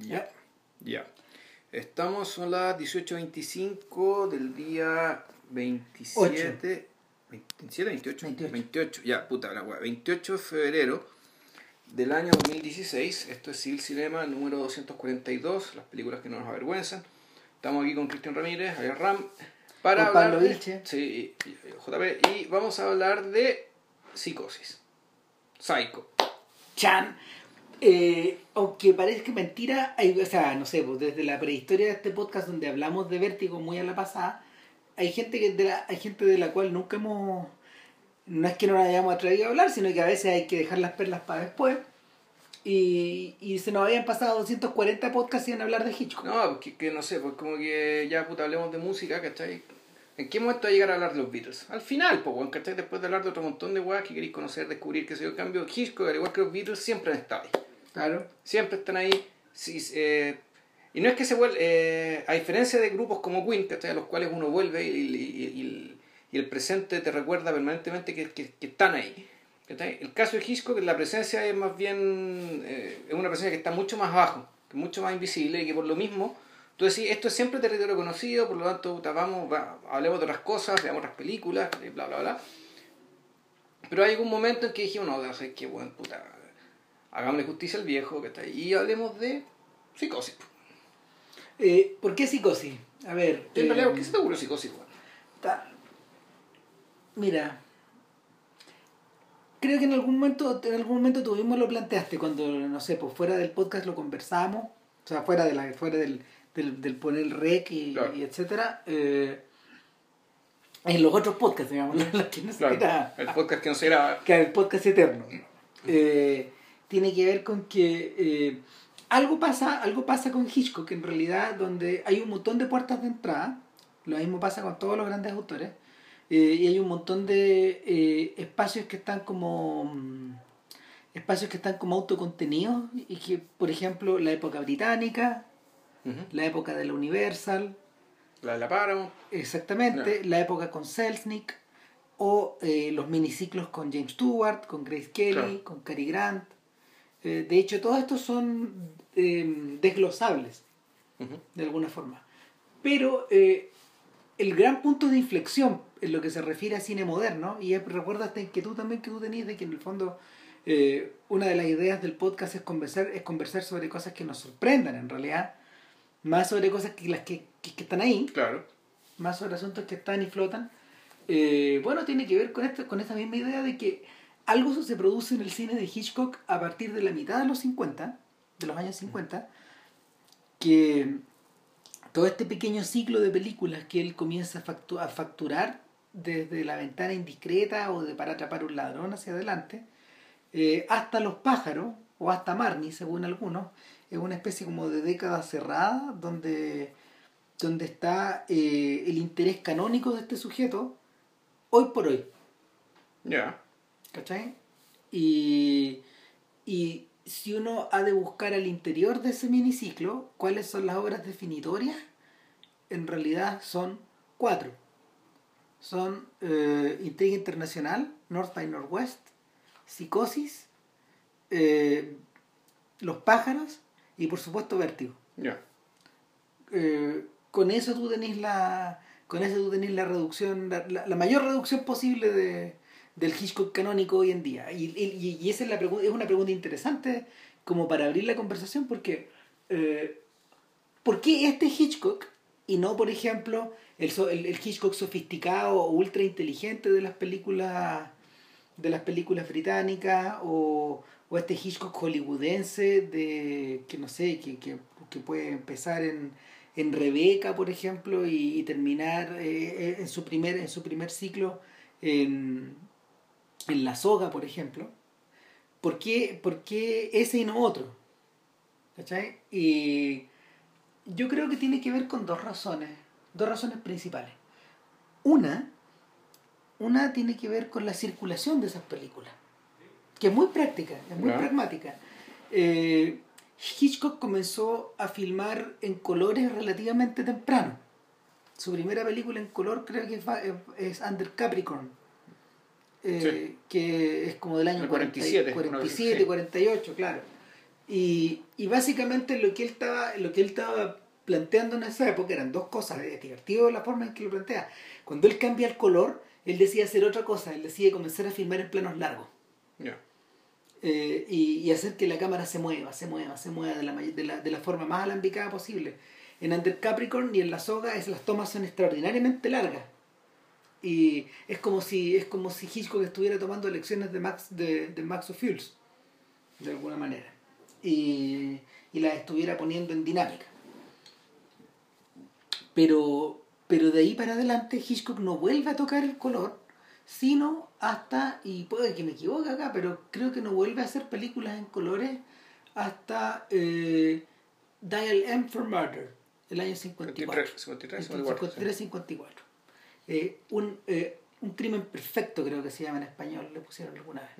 Ya. Ya. Estamos, son las 18.25 del día 27. 27, 28, 28. 28, ya, puta la weá. 28 de febrero del año 2016. Esto es Civil Cinema número 242, las películas que no nos avergüenzan. Estamos aquí con Cristian Ramírez, Javier Ram, para Con hablar Pablo de, sí, JP, y vamos a hablar de psicosis. Psycho. Chan. Eh, aunque parezca mentira, hay, o sea, no sé, pues desde la prehistoria de este podcast donde hablamos de vértigo muy a la pasada, hay gente que de la, hay gente de la cual nunca hemos no es que no la hayamos atrevido a hablar, sino que a veces hay que dejar las perlas para después. Y, y se nos habían pasado 240 podcasts sin hablar de Hitchcock. No, porque que no sé, pues como que ya puta hablemos de música, ¿cachai? ¿En qué momento va a llegar a hablar de los Beatles? Al final, pues, weón, ¿cachai? Después de hablar de otro montón de weas que queréis conocer, descubrir, que se En cambio, Hitchcock, al igual que los Beatles, siempre han estado ahí. Claro. Siempre están ahí. Sí, eh, y no es que se vuelva, eh, a diferencia de grupos como Queen, ¿cachai? A los cuales uno vuelve y, y- y- y- y el presente te recuerda permanentemente que, que- que están ahí. ¿cachai? El caso de Hitchcock, la presencia es más bien, eh, es una presencia que está mucho más abajo, que es mucho más invisible y que por lo mismo, tú decís, esto es siempre territorio conocido, por lo tanto, vamos, va- hablemos de otras cosas, veamos otras películas, y bla, bla, bla. Pero hay algún momento en que dijimos, no, sé qué bueno, puta, hagámosle justicia al viejo, ¿cachai? Y hablemos de psicosis. Eh, ¿Por qué psicosis? A ver. En eh, realidad, ¿por qué se te ocurrió psicosis? Ta- Mira, creo que en algún momento, en algún momento tú mismo lo planteaste cuando, no sé, pues fuera del podcast lo conversamos, o sea, fuera de la, fuera del, del, del poner el rec y, Claro. y etcétera. eh, en los otros podcasts, digamos, los que no Claro, el podcast que no se graba. que el podcast eterno. Eh, tiene que ver con que eh, algo pasa, algo pasa con Hitchcock en realidad donde hay un montón de puertas de entrada. Lo mismo pasa con todos los grandes autores. y hay un montón de espacios que están como mm, espacios que están como autocontenidos y que por ejemplo la época británica La época de la Universal La de la Paramount. Exactamente, la época con Selznick o eh, los miniciclos con James Stewart, con Grace Kelly, Claro. con Cary Grant. Eh, de hecho, todos estos son eh, desglosables Ujú. de alguna forma. Pero eh, el gran punto de inflexión en lo que se refiere a cine moderno, y recuerda esta inquietud también que tú tenías de que en el fondo eh, una de las ideas del podcast es conversar, es conversar sobre cosas que nos sorprendan en realidad, más sobre cosas que las que, que- que están ahí, Claro. más sobre asuntos que están y flotan. Eh, bueno, tiene que ver con, esta, con esta misma idea de que algo se produce en el cine de Hitchcock a partir de la mitad de los 50, de los años 50, que todo este pequeño ciclo de películas que él comienza a, factu- a facturar desde la ventana indiscreta o de para atrapar un ladrón hacia adelante, eh, hasta Los pájaros o hasta Marnie, según algunos, es una especie como de década cerrada donde, donde está eh, el interés canónico de este sujeto hoy por hoy. Ya. ¿Cachai? Y, y si uno ha de buscar al interior de ese miniciclo, ¿cuáles son las obras definitorias? En realidad son cuatro. Son eh, Intriga Internacional, North by Northwest, Psicosis, eh, Los Pájaros y por supuesto Vértigo. Eh, con eso tú tenés la con eso tú tenés la reducción la, la- la mayor reducción posible de, del Hitchcock canónico hoy en día y, y, y esa es la es una pregunta interesante como para abrir la conversación porque eh, ¿por qué este Hitchcock y no por ejemplo el, el, el Hitchcock sofisticado o ultra inteligente de las películas de las películas británicas o, o este Hitchcock hollywoodense de que no sé que, que, que puede empezar en, en Rebeca por ejemplo y, terminar eh, en su primer en su primer ciclo en, en La Soga por ejemplo ¿por qué, por qué ese y no otro? ¿cachai? y yo creo que tiene que ver con dos razones dos razones principales una una tiene que ver con la circulación de esas películas, que es muy práctica, es muy pragmática. Eh, Hitchcock comenzó a filmar en colores relativamente temprano. Su primera película en color creo que es, Under Capricorn, eh, que es como del año El 40 47, 47, una vez, sí. 48, claro. Y, y básicamente lo que él estaba, lo que él estaba planteando en esa época eran dos cosas. Es divertido la forma en que lo plantea. Cuando él cambia el color, él decía hacer otra cosa. Él decía comenzar a filmar en planos largos. Eh, y, y hacer que la cámara se mueva, se mueva, se mueva de la, de la, de la forma más alambicada posible. En Under Capricorn y en La Soga es, las tomas son extraordinariamente largas. Y es como si, es como si Hitchcock estuviera tomando lecciones de Max, de, de Max Ophuls, de alguna manera. Y, y las estuviera poniendo en dinámica. Pero, pero de ahí para adelante Hitchcock no vuelve a tocar el color, sino hasta, y puede que me equivoque acá, pero creo que no vuelve a hacer películas en colores hasta eh, Dial M for Murder, el año 54. 53, 53, 54, 53-54. Eh, un, eh, un crimen perfecto, creo que se llama en español, le pusieron alguna vez.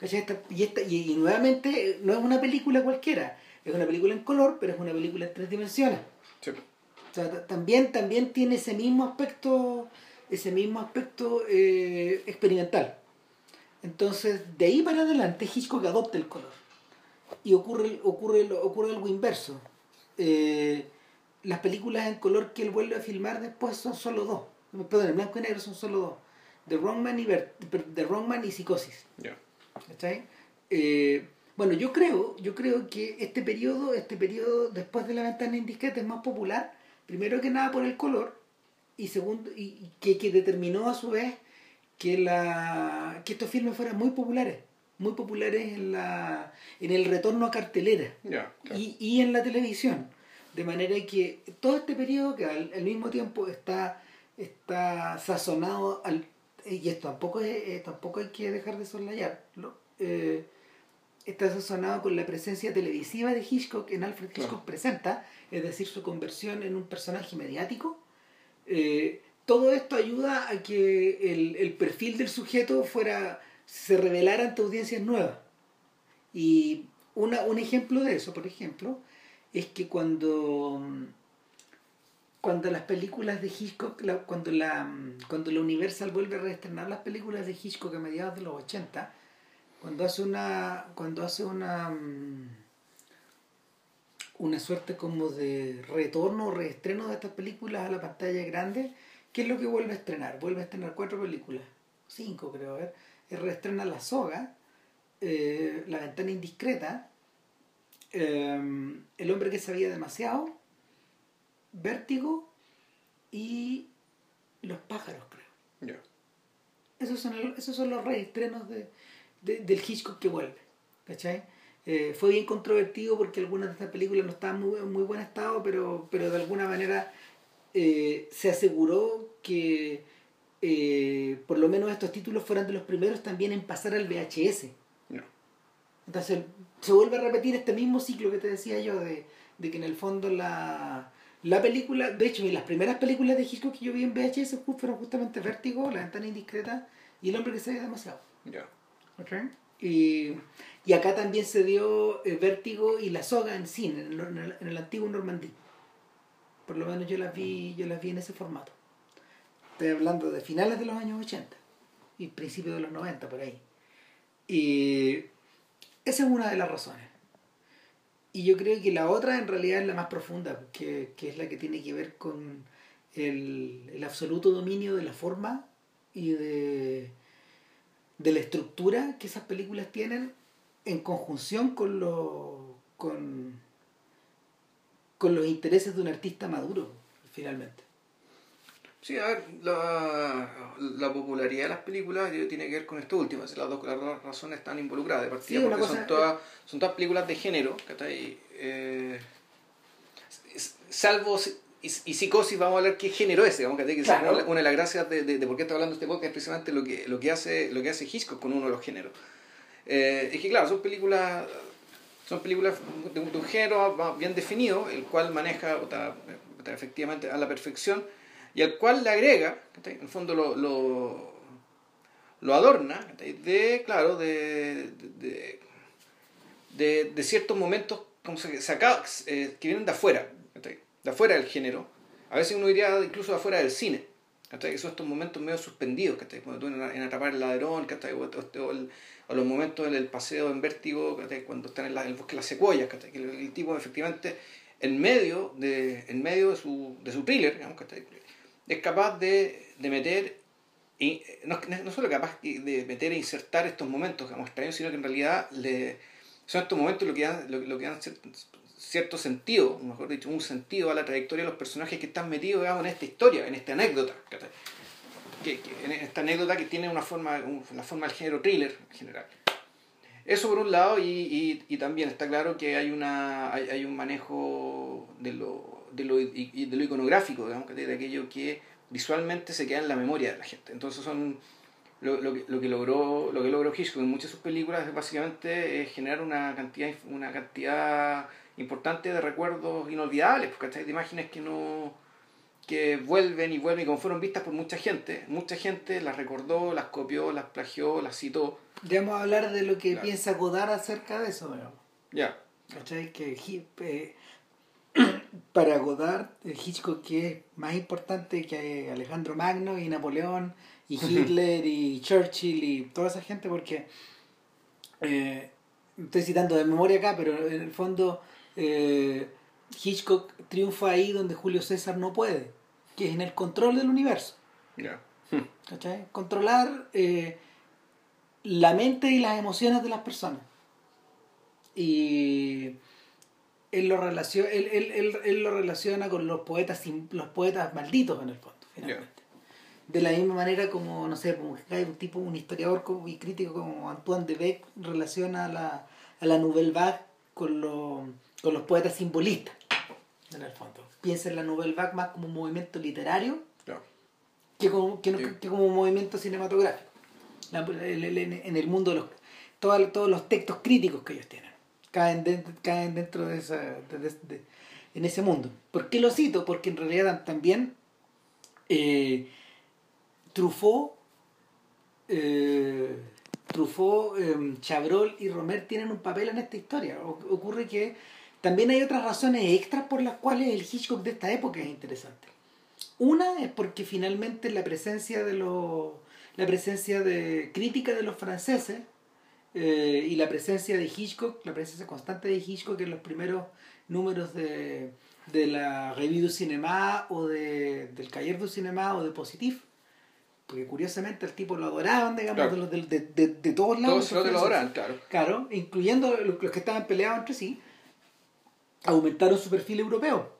Esta- y, esta, y, y nuevamente eh, no es una película cualquiera, es una película en color, pero es una película en tres dimensiones. Sí. O sea, ta- también, también tiene ese mismo aspecto, ese mismo aspecto eh, experimental. Entonces, de ahí para adelante Hitchcock adopta el color. Y ocurre, ocurre, ocurre algo inverso. Eh, las películas en color que él vuelve a filmar después son solo dos. Perdón, en blanco y negro son solo dos. The Wrong Man y, Ver- The Wrong Man y Psicosis. ¿Cachai? Eh, bueno, yo creo, yo creo que este periodo, este periodo después de la ventana indiscreta es más popular, primero que nada por el color, y segundo, y, que, que determinó a su vez que la que estos filmes fueran muy populares, muy populares en la en el retorno a cartelera claro. y, y en la televisión. De manera que todo este periodo que al, al mismo tiempo está, está sazonado al, y esto tampoco es, eh, tampoco hay que dejar de soslayarlo, eh, está sazonado con la presencia televisiva de Hitchcock en Alfred Hitchcock Claro. presenta, es decir, su conversión en un personaje mediático. Eh, todo esto ayuda a que el, el perfil del sujeto fuera se revelara ante audiencias nuevas. Y una, un ejemplo de eso, por ejemplo, es que cuando, cuando las películas de Hitchcock, la- cuando, la, cuando la Universal vuelve a reestrenar las películas de Hitchcock a mediados de los 80, cuando hace una, cuando hace una, mm, una suerte como de retorno o reestreno de estas películas a la pantalla grande, ¿qué es lo que vuelve a estrenar? Vuelve a estrenar cuatro películas, cinco creo, a ver. Eh, Reestrena La Soga, eh, La Ventana Indiscreta, eh, El Hombre que Sabía Demasiado, Vértigo y Los Pájaros, creo. Ya. Esos son, esos son los reestrenos de, de- del Hitchcock que vuelve. ¿Cachai? Eh, fue bien controvertido porque algunas de estas películas no estaban muy, en muy buen estado, pero, pero de alguna manera eh, se aseguró que eh, por lo menos estos títulos fueran de los primeros también en pasar al VHS. Ya. Entonces se vuelve a repetir este mismo ciclo que te decía yo de, de que en el fondo la, la película, de hecho, las primeras películas de Hitchcock que yo vi en VHS fueron justamente Vértigo, La ventana indiscreta y El hombre que sabía demasiado. Ya. ¿Ok? Y, y acá también se dio eh, Vértigo y La Soga en cine, en, el- en el, en el antiguo Normandí. Por lo menos yo las vi, yo las vi en ese formato. Estoy hablando de finales de los años 80 y principios de los 90 por ahí. Y esa es una de las razones. Y yo creo que la otra en realidad es la más profunda, que, que es la que tiene que ver con el, el absoluto dominio de la forma y de, de la estructura que esas películas tienen en conjunción con, lo, con, con los intereses de un artista maduro, finalmente. Sí, a ver, la, la popularidad de las películas eh, tiene que ver con esto último, las dos, las dos razones están involucradas de partida, Sí, porque cosa- son, todas, son todas películas de género, ¿cachai? Eh, s- salvo si- y, y psicosis, vamos a hablar qué género es, digamos, ¿cachai? que Claro. una, una de las gracias de, de, de por qué estoy hablando de este podcast es precisamente lo que, lo que hace lo que hace Hitchcock con uno de los géneros. Eh, es que claro, son películas son películas de un, de un género bien definido, el cual maneja o ta- o ta- efectivamente a la perfección y al cual le agrega, en el fondo lo, lo, lo adorna, de, claro, de, de, de, ciertos momentos como se, saca- eh, que vienen de afuera. De afuera del género, a veces uno diría incluso de afuera del cine. Que son estos momentos medio suspendidos, Cuando tú en, atrapar el ladrón, O, los momentos en el paseo en vértigo, Cuando están en, el bosque de las secuoyas, Que el, tipo efectivamente en medio de, en medio de su, de su thriller, digamos, es capaz de, de meter y no, no, solo capaz de meter e insertar estos momentos digamos, extraños, sino que en realidad le, son estos momentos lo que dan, lo, que dan cierto, sentido, mejor dicho, un sentido a la trayectoria de los personajes que están metidos en esta historia, en esta anécdota. Que, en esta anécdota que tiene una forma, una forma del género thriller en general. Eso por un lado, y, y, también está claro que hay, una, hay, hay un manejo de lo, de lo, de lo iconográfico, digamos, de aquello que visualmente se queda en la memoria de la gente. Entonces son lo, lo, que, lo que logró lo que logró Hitchcock en muchas de sus películas es básicamente generar una cantidad una cantidad importante de recuerdos inolvidables, porque de imágenes que no que vuelven y vuelven y como fueron vistas por mucha gente, mucha gente las recordó, las copió, las plagió, las citó. Ya vamos a hablar de lo que piensa Godard acerca de eso, Ya. ¿Cachai? Que eh, para Godard, Hitchcock que es más importante que Alejandro Magno y Napoleón y Hitler y Churchill y toda esa gente porque eh, estoy citando de memoria acá, pero en el fondo eh, Hitchcock triunfa ahí donde Julio César no puede, que es en el control del universo. Controlar eh, la mente y las emociones de las personas. Y él lo relaciona, él, él, él, lo relaciona con los poetas los poetas malditos en el fondo, finalmente. De la misma manera como, no sé, como hay un tipo, un historiador y crítico como Antoine de Beck relaciona a la, a la Nouvelle Vague con, con los poetas simbolistas, en el fondo. Piensa en la Nouvelle Vague más como un movimiento literario que, como, que, como un movimiento cinematográfico. en el mundo de los, todos, todos los textos críticos que ellos tienen caen, caen dentro de, esa, de, en ese mundo. ¿Por qué lo cito? Porque en realidad también eh, Truffaut, eh, Truffaut eh, Chabrol y Romer tienen un papel en esta historia. ocurre que también hay otras razones extras por las cuales el Hitchcock de esta época es interesante. Una es porque finalmente la presencia de los la presencia de crítica de los franceses eh, y la presencia de Hitchcock, la presencia constante de Hitchcock en los primeros números de, de la Revue du Cinéma o de, del Cahiers du Cinéma o de Positif. Porque curiosamente el tipo lo adoraban, digamos, de, de, todos lados. Todos lo adoraban, claro. Claro, incluyendo los que estaban peleados entre sí, aumentaron su perfil europeo.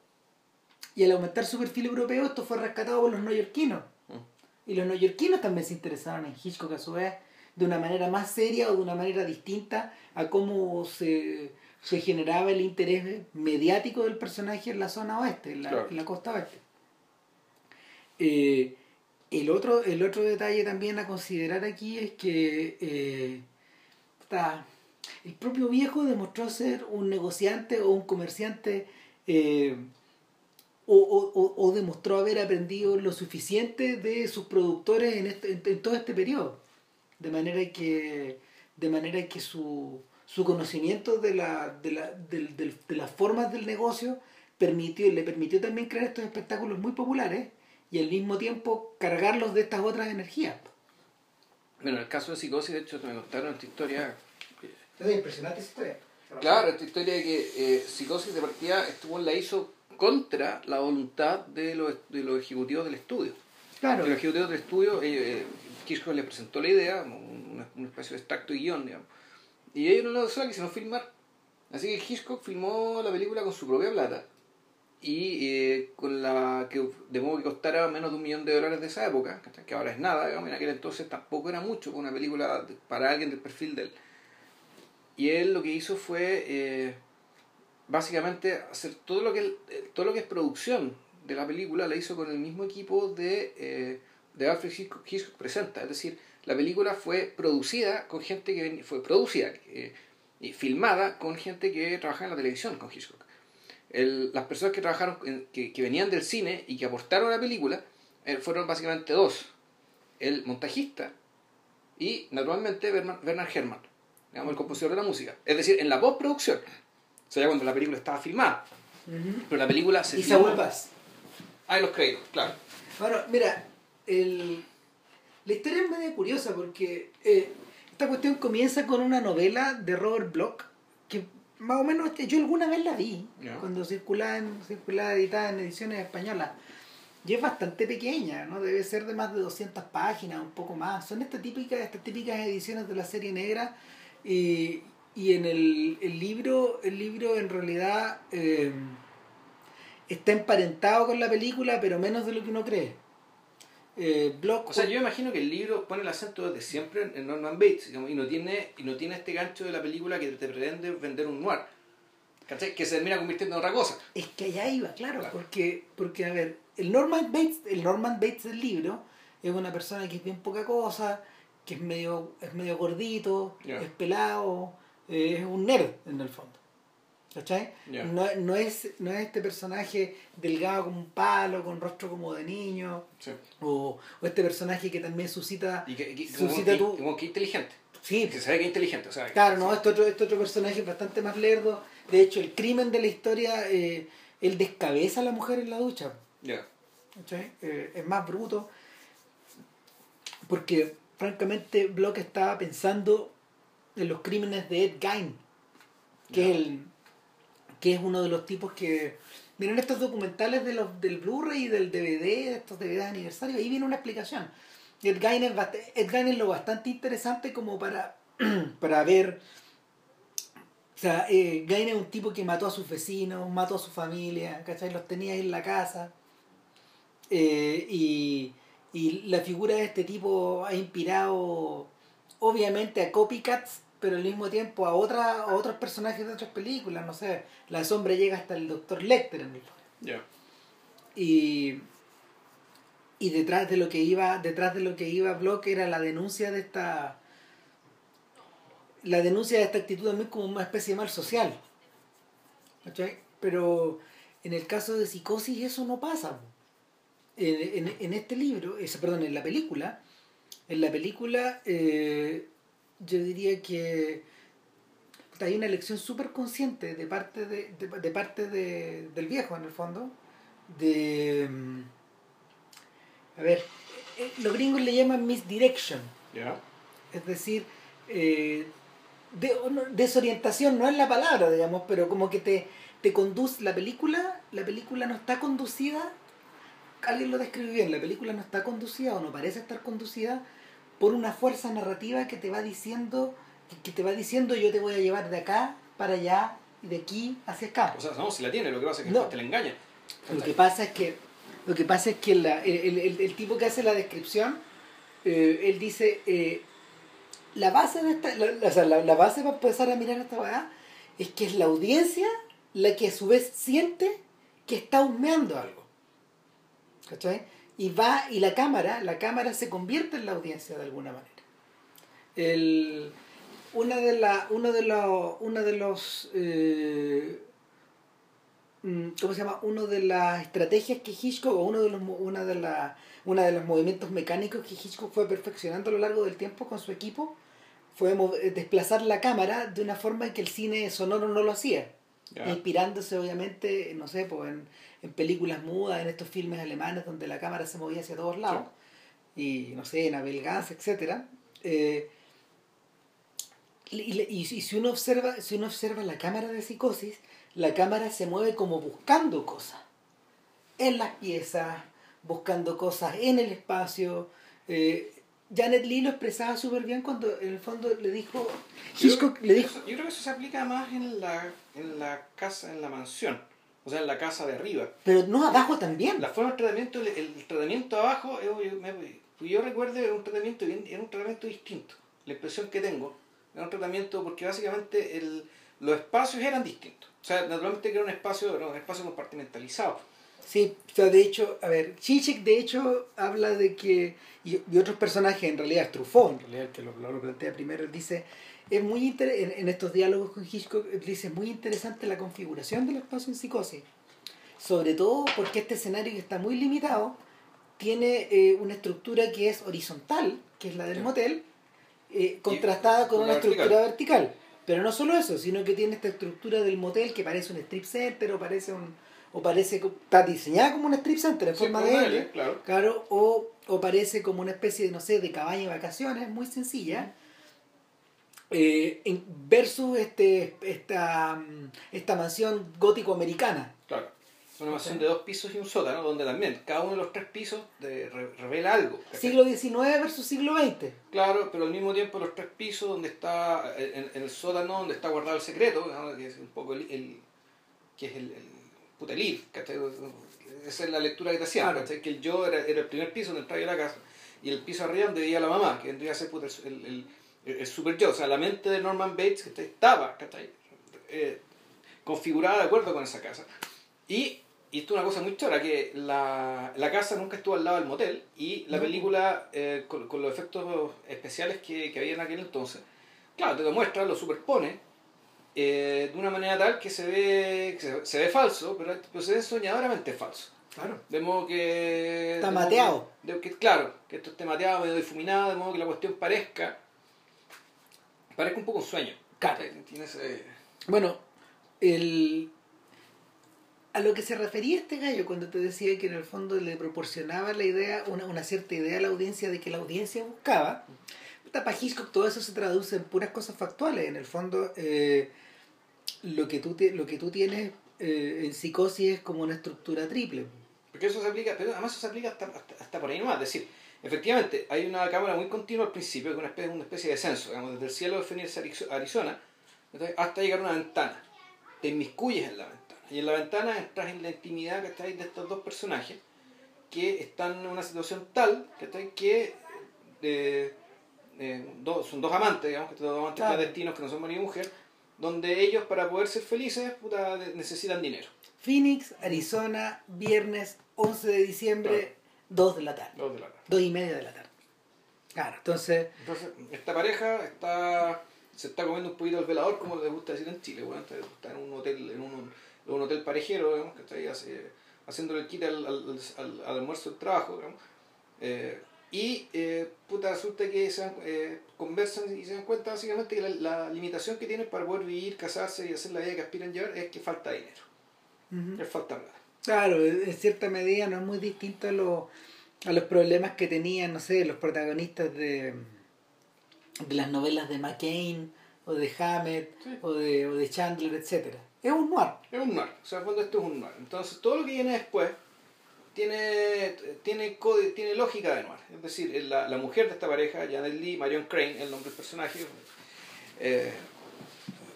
Y al aumentar su perfil europeo, esto fue rescatado por los neoyorquinos. Mm. Y los neoyorquinos también se interesaron en Hitchcock a su vez de una manera más seria o de una manera distinta a cómo se, generaba el interés mediático del personaje en la zona oeste, en la, costa oeste. Eh, el, otro, el otro detalle también a considerar aquí es que eh, el propio viejo demostró ser un negociante o un comerciante eh, o, demostró haber aprendido lo suficiente de sus productores en, este, en todo este periodo de manera que, de manera que su, su conocimiento de, la, de, la, de, de, las formas del negocio permitió, le permitió también crear estos espectáculos muy populares y al mismo tiempo cargarlos de estas otras energías. Bueno, en el caso de Psicosis, de hecho, me contaron esta historia. Es impresionante esa historia. Claro, esta historia de que eh, Psicosis de partida estuvo la hizo contra la voluntad de los, de los ejecutivos del estudio. Claro. Los ejecutivos del estudio, eh, Hitchcock les presentó la idea, un, un espacio de extracto y guion, digamos. Y ellos no lo solo quisieron filmar. Así que Hitchcock filmó la película con su propia plata. Y eh, con la que de modo que costara menos de un millón de dólares de esa época, que ahora es nada, digamos, en aquel entonces tampoco era mucho con una película para alguien del perfil de él. Y él lo que hizo fue eh, básicamente hacer todo lo que todo lo que es producción de la película, la hizo con el mismo equipo de eh, de Alfred Hitchcock, presenta. Es decir, la película fue producida con gente que fue producida eh, y filmada con gente que trabajaba en la televisión con Hitchcock. las personas que trabajaron, que, que, venían del cine y que aportaron a la película eh, fueron básicamente dos. El montajista y naturalmente Bernard, Herrmann, digamos, el compositor de la música. Es decir, en la postproducción. O sea, ya cuando la película estaba filmada. Pero la película se Y Saúl Paz. Ah, los créditos, claro. Bueno, mira, el, la historia es medio curiosa porque eh, esta cuestión comienza con una novela de Robert Bloch que más o menos yo alguna vez la vi cuando circulaba, en, circulaba editada en ediciones españolas y es bastante pequeña, ¿no? Debe ser de más de 200 páginas, un poco más. Son estas típicas, estas típicas ediciones de la serie negra y, y en el, el libro, el libro en realidad eh, está emparentado con la película, pero menos de lo que uno cree. Eh, Bloch- O sea, yo imagino que el libro pone el acento desde siempre en- en Norman Bates digamos, y no tiene y no tiene este gancho de la película que te pretende vender un noir. ¿Cachai? Que se termina convirtiendo en otra cosa. Es que allá iba, claro, Claro. porque, porque a ver, el Norman Bates, el Norman Bates del libro es una persona que es bien poca cosa, que es medio, es medio gordito, es pelado, eh, es un nerd en el fondo. ¿Cachai? No, no, es, no es este personaje delgado como un palo, con rostro como de niño, Sí. o, o este personaje que también suscita... Y que, que, suscita como, tu- que, como que inteligente. Sí, Que se ve que es inteligente. O sea, Claro, sí. no, este otro, este otro personaje es bastante más lerdo. De hecho, el crimen de la historia, eh, él descabeza a la mujer en la ducha. Ya. ¿cachai? Eh, es más bruto. Porque, francamente, Block estaba pensando en los crímenes de Ed Gein, que, es el, que es uno de los tipos que. Miren estos documentales de los, del Blu-ray y del DVD, estos DVD de aniversario, ahí viene una explicación. Ed Gein es, Ed Gein es lo bastante interesante como para, para ver. O sea, eh, Gein es un tipo que mató a sus vecinos, mató a su familia, ¿cachai? Los tenía ahí en la casa. Eh, y, y la figura de este tipo ha inspirado obviamente a copycats, pero al mismo tiempo a, otra, a otros personajes de otras películas. No sé, la sombra llega hasta el Dr. Lecter en el. Ya. Y, y detrás de lo que iba, detrás de lo que iba Block era la denuncia de esta la denuncia de esta actitud también como una especie de mal social. ¿Cachai? Pero en el caso de psicosis eso no pasa. En, en, en este libro, ese, perdón, en la película, en la película eh, yo diría que hay una elección súper consciente de parte de, de, de parte de, del viejo en el fondo de mm, a ver eh, los gringos le llaman misdirection Ya. es decir eh, de- desorientación no es la palabra digamos pero como que te, te conduce la película la película no está conducida alguien lo describe bien la película no está conducida o no parece estar conducida por una fuerza narrativa que te va diciendo que, te va diciendo yo te voy a llevar de acá para allá y de aquí hacia acá O sea, no, si la tiene, lo que pasa es que No. después te la engaña. lo que pasa es que lo que pasa es que la- el, el- el tipo que hace la descripción eh, él dice eh, la base de esta la, o sea, la, la base para empezar a mirar esta weá es que es la audiencia la que a su vez siente que está humeando algo ¿cachai? y va y la cámara la cámara se convierte en la audiencia de alguna manera el una de la uno de los uno de los eh, mm, ¿cómo se llama? Una de las estrategias que Hitchcock, o uno de los, una de la, una de los movimientos mecánicos que Hitchcock fue perfeccionando a lo largo del tiempo con su equipo, fue desplazar la cámara de una forma en que el cine sonoro no lo hacía. Inspirándose obviamente, no sé, pues en, en películas mudas, en estos filmes alemanes donde la cámara se movía hacia todos lados, y no sé, en Abel Gance, etc. Eh, y, y si uno observa si uno observa la cámara de psicosis la cámara se mueve como buscando cosas en las piezas buscando cosas en el espacio eh, Janet Lee lo expresaba súper bien cuando en el fondo le dijo Hitchcock le dijo Yo creo que eso se aplica más en la, en la casa, en la mansión. O sea, en la casa de arriba. pero no abajo también La forma de tratamiento, el, el tratamiento abajo, yo, yo, me- yo recuerdo era un tratamiento bien- era un tratamiento distinto. La impresión que tengo era un tratamiento porque básicamente el, los espacios eran distintos. O sea, naturalmente que era un espacio, era un espacio compartimentalizado. Sí, o sea, de hecho, a ver, Chichik de hecho habla de que, y, y otros personajes, en realidad Truffaut, en realidad el que lo, lo plantea primero, dice, es muy inter- en, en estos diálogos con Hitchcock, dice, es muy interesante la configuración del espacio en psicosis, sobre todo porque este escenario que está muy limitado, tiene eh, una estructura que es horizontal, que es la del motel, eh, contrastada con una vertical. estructura vertical. Pero no solo eso, sino que tiene esta estructura del motel que parece un strip center o parece un o parece que está diseñada como un strip center en Sí, forma de L, L, claro. claro, o, o parece como una especie de, no sé, de cabaña de vacaciones, muy sencilla, eh, en- versus este, esta, mm, esta mansión gótico-americana. Claro. Una mansión de dos pisos y un sótano, donde también cada uno de los tres pisos de- re- revela algo. ¿cachai? Siglo XIX versus siglo XX. Claro, pero al mismo tiempo los tres pisos donde está, en, en el sótano donde está guardado el secreto, que es un poco el, el- que es el, el puta, el if, ¿cachai? Esa es la lectura que te hacían, Claro. Que el yo era, era el primer piso donde entraba yo a la casa, y el piso arriba donde vivía la mamá, que vendría a ser puta, el, el, el- el super yo, o sea, la mente de Norman Bates que estaba, ¿cachai? Eh, configurada de acuerdo con esa casa. Y, y esto es una cosa muy chora, que la, la casa nunca estuvo al lado del motel y la No. película, eh, con, con los efectos especiales que, que había en aquel entonces, claro, te lo muestra, lo superpone eh, de una manera tal que se ve, que se, se ve falso, pero, pero se ve soñadoramente falso. Claro. De modo que... Está mateado. que- de que, claro, que esto esté mateado, medio difuminado, de modo que la cuestión parezca... Parezca un poco un sueño. Claro. Tiene ese- Bueno, el... a lo que se refería este gallo cuando te decía que en el fondo le proporcionaba la idea, una, una cierta idea a la audiencia de que la audiencia buscaba, para Hitchcock todo eso se traduce en puras cosas factuales. En el fondo, eh, lo, que tú te- lo que tú tienes eh, en psicosis es como una estructura triple. Porque eso se aplica, pero además eso se aplica hasta, hasta, hasta por ahí nomás. Es decir, efectivamente, hay una cámara muy continua al principio, que es una especie, una especie de descenso, digamos, desde el cielo de Phoenix, Arizo- Arizona, hasta llegar a una ventana. Te inmiscuyes en la ventana. Y en la ventana entras en la intimidad que de estos dos personajes que están en una situación tal ¿cachai? que eh, eh, dos- son dos amantes, digamos, que dos amantes Claro. clandestinos que no son marido y mujer, donde ellos para poder ser felices puta, necesitan dinero. Phoenix, Arizona, viernes 11 de diciembre, 2 de la tarde. Dos de la tarde. 2 y media de la tarde. Claro, entonces, Entonces, esta pareja está se está comiendo un poquito el velador, como le gusta decir en Chile, bueno, está, está en un hotel, en un, en un hotel parejero, digamos, que está ahí hace- haciéndole el quite al, al, al- al almuerzo del trabajo, digamos. Eh, y eh, puta, resulta que se eh, conversan y se dan cuenta básicamente que la, la limitación que tienen para poder vivir, casarse y hacer la vida que aspiran llevar es que falta dinero, que falta plata. claro, en cierta medida no es muy distinto a, lo- a los problemas que tenían, no sé, los protagonistas de, de las novelas de McCain o de Hammett Sí. o, de, o de Chandler, etcétera Es un noir. Es un noir, o sea, en fondo esto es un noir. Entonces, todo lo que viene después tiene, tiene, code- tiene lógica de noir. Es decir, la, la mujer de esta pareja, Janet Lee, Marion Crane, el nombre del personaje, eh,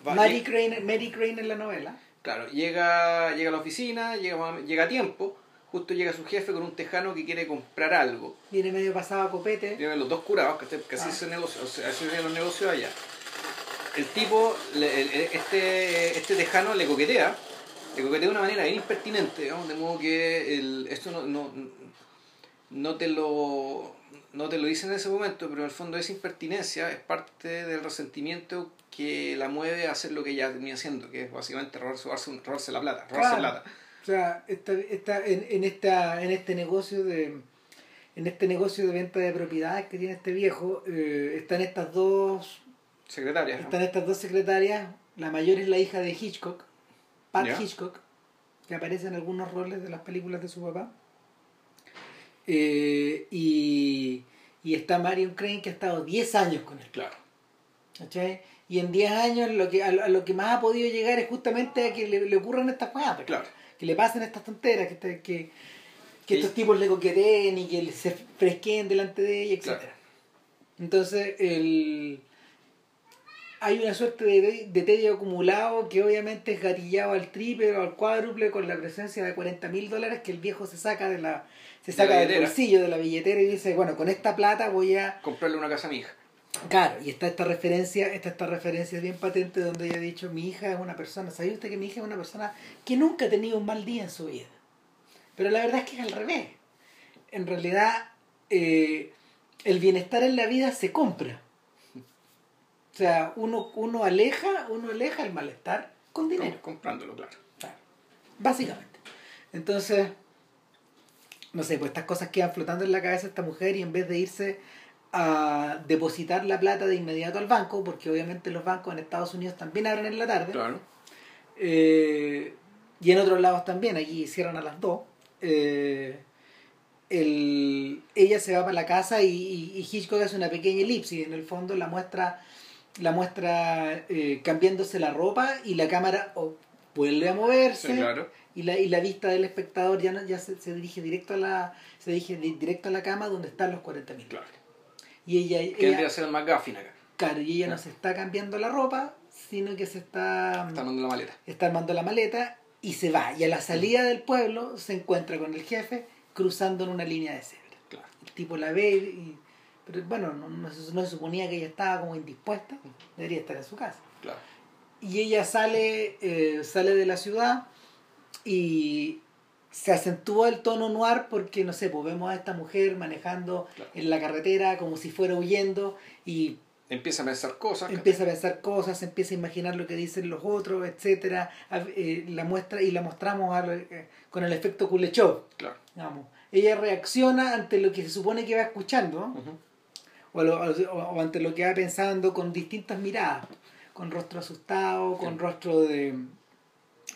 va- Mary Crane, Mary Crane en la novela. Claro, llega, llega a la oficina, llega, llega a tiempo, justo llega su jefe con un tejano que quiere comprar algo. Viene medio pasado a copete. Tienen los dos curados, que, que así Ah. se negocia, o sea, así se los negocios allá. El tipo, le- el- este, este tejano le coquetea, le coquetea de una manera bien impertinente, digamos, de modo que el, esto no, no, no, te lo, no te lo dice en ese momento, pero en el fondo esa impertinencia es parte del resentimiento que la mueve a hacer lo que ella venía haciendo, que es básicamente robarse, robarse, la plata, robarse Claro. plata. O sea, esta, esta, en, en, esta, en este negocio de en este negocio de venta de propiedades que tiene este viejo, eh, están estas dos Secretaria. ¿no? están estas dos secretarias. La mayor es la hija de Hitchcock, Pat. Hitchcock, que aparece en algunos roles de las películas de su papá. Eh, y, y está Marion Crane, que ha estado 10 años con él. Claro. ¿cachai? Y en 10 años lo que, a, lo- a lo que más ha podido llegar es justamente a que le, le ocurran estas cosas. Claro. Que le pasen estas tonteras, que, que, que Sí. estos tipos le coqueteen y que se fresqueen delante de ella, etc. Claro. Entonces, el... hay una suerte de, de tedio acumulado que obviamente es gatillado al triple o al cuádruple con la presencia de 40 mil dólares que el viejo se saca de la se De saca la del bolsillo de la billetera y dice, bueno, con esta plata voy a Comprarle una casa a mi hija. Claro, y está esta referencia, está esta referencia bien patente donde ella ha dicho, mi hija es una persona, ¿sabe usted que mi hija es una persona que nunca ha tenido un mal día en su vida? Pero la verdad es que es al revés. En realidad, eh, el bienestar en la vida se compra. O sea, uno, uno aleja, uno aleja el malestar con dinero. Com- comprándolo, claro. Claro. Básicamente. Entonces, no sé, pues estas cosas quedan flotando en la cabeza de esta mujer y en vez de irse a depositar la plata de inmediato al banco, porque obviamente los bancos en Estados Unidos también abren en la tarde. Claro. Eh, y en otros lados también, aquí cierran a las 2. Eh, el, ella se va para la casa y, y- y Hitchcock hace una pequeña elipsis. En el fondo la muestra, la muestra eh, cambiándose la ropa y la cámara o, vuelve a moverse. Sí, claro. Y la, y la vista del espectador ya, no- ya se, se dirige directo a la se dirige di- directo a la cama donde están los 40 mil. Claro. Y ella, Que ella- ser el McGuffin acá. claro, y ella no se está cambiando la ropa, sino que se está, Está armando la maleta. está armando la maleta y se va. Y a la salida del pueblo se encuentra con el jefe cruzando en una línea de cebra. Claro. El tipo la ve y... Pero bueno, no, no se, no se suponía que ella estaba como indispuesta, debería estar en su casa. Claro. Y ella sale, eh, sale de la ciudad y se acentúa el tono noir porque, no sé, pues vemos a esta mujer manejando Claro. en la carretera como si fuera huyendo y Empieza a pensar cosas. empieza a pensar cosas, empieza a imaginar lo que dicen los otros, etcétera eh, la muestra y la mostramos eh, con el efecto Kuleshov, Claro. digamos. Ella reacciona ante lo que se supone que va escuchando. O, lo- o- ante lo que va pensando con distintas miradas, con rostro asustado, con Sí. rostro de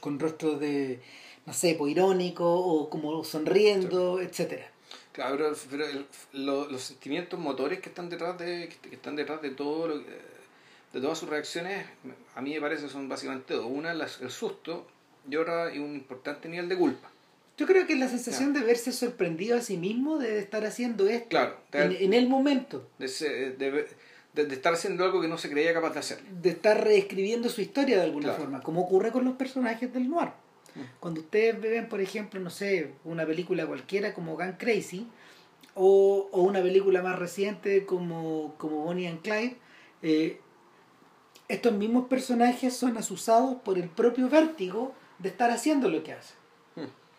con rostro de no sé, pues, irónico o como sonriendo, etcétera. Claro, pero, pero el- lo- los sentimientos motores que están detrás de que están detrás de todo lo que- de todas sus reacciones a mí me parece son básicamente dos una las- el susto y otra y un importante nivel de culpa Yo creo que es la sensación de verse sorprendido a sí mismo de estar haciendo esto Claro, en, en el momento, de, se- de- de- de estar haciendo algo que no se creía capaz de hacer de estar reescribiendo su historia de alguna Claro. forma, como ocurre con los personajes del noir. Mm. Cuando ustedes ven, por ejemplo, no sé, una película cualquiera como Gun Crazy, o, o una película más reciente como, como Bonnie and Clyde, eh, estos mismos personajes son asusados por el propio vértigo de estar haciendo lo que hacen.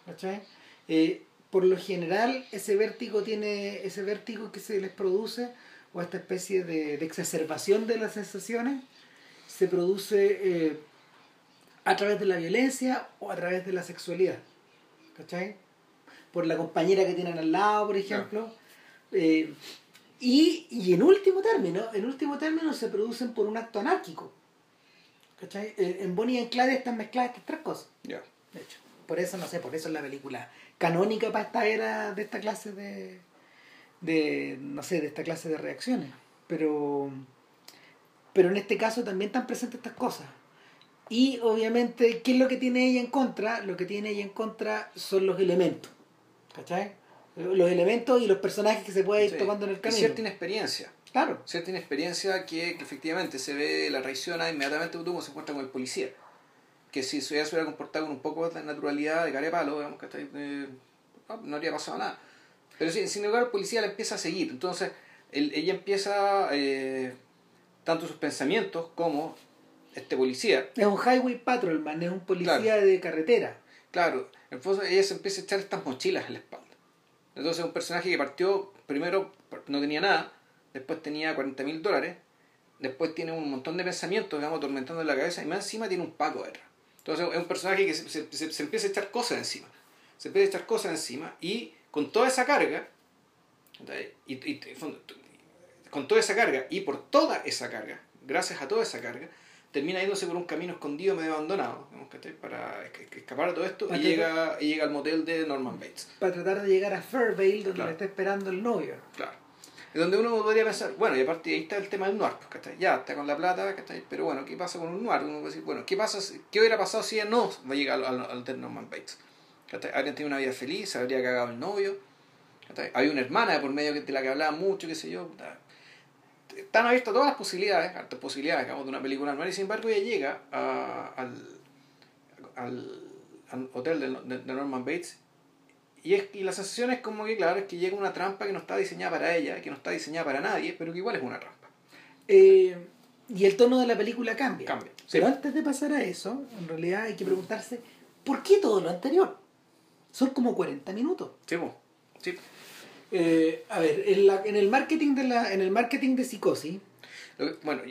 ¿Cachai? Eh, por lo general, ese vértigo tiene, ese vértigo que se les produce, o esta especie de, de exacerbación de las sensaciones, se produce eh, a través de la violencia o a través de la sexualidad. ¿Cachai? Por la compañera que tienen al lado, por ejemplo. Eh, y, y en último término, en último término se producen por un acto anárquico. ¿Cachai? En Bonnie y Clyde están mezcladas estas tres cosas ya de hecho. Por eso, no sé, por eso es la película canónica para esta era de esta clase de, de no sé, de esta clase de reacciones. Pero, pero en este caso también están presentes estas cosas. Y obviamente, ¿qué es lo que tiene ella en contra? Lo que tiene ella en contra son los elementos. ¿Cachai? Los elementos y los personajes que se puede ir Sí. tocando en el y camino. cierta inexperiencia Claro. cierta inexperiencia que, que efectivamente se ve la traiciona inmediatamente como se encuentra con el policía que si ella se hubiera comportado con un poco de naturalidad de cara de palo digamos. Eh, no, no habría pasado nada pero sin, sin embargo el policía la empieza a seguir entonces él- ella empieza eh, tanto sus pensamientos como este policía Es un highway patrolman, es un policía Claro. de carretera. Claro, en el fondo ella se empieza a echar estas mochilas en la espalda. Entonces es un personaje que partió, primero no tenía nada, después tenía 40 mil dólares, después tiene un montón de pensamientos, digamos, atormentando en la cabeza, y más encima tiene un paco detrás. Entonces es un personaje que se, se- se- se empieza a echar cosas encima. Se empieza a echar cosas encima, y con toda esa carga, y, y- con toda esa carga, y por toda esa carga, gracias a toda esa carga, termina yéndose por un camino escondido, medio abandonado, para es- es- escapar de todo esto, y llega, y llega al motel de Norman Bates. Para tratar de llegar a Fairvale, donde Claro. le está esperando el novio. Claro. Donde uno podría pensar, bueno, y aparte ahí está el tema del noir, pues, ¿cachai? Ya, está con la plata, ¿cachai? Pero bueno, ¿qué pasa con un noir? Bueno, ¿qué pasa, qué hubiera pasado si ella no va a llegar al, al, al Norman Bates? ¿Cachai? Habrían tenido una vida feliz, habría cagado el novio, ¿cachai? Hay una hermana por medio de la que hablaba mucho, qué sé yo. puta. Están abiertas todas las posibilidades, hartas posibilidades, digamos, de una película noir, y sin embargo ella llega a- al, al, al hotel de- de Norman Bates y, es, y la sensación es como que, claro, es que llega una trampa que no está diseñada para ella, que no está diseñada para nadie, pero que igual es una trampa. Eh, y el tono de la película cambia. Cambia, sí. Pero antes de pasar a eso, en realidad hay que preguntarse, ¿por qué todo lo anterior? Son como 40 minutos. Sí, po. sí. Eh, a ver, en, la- en el marketing de la, en el marketing de psicosis, bueno,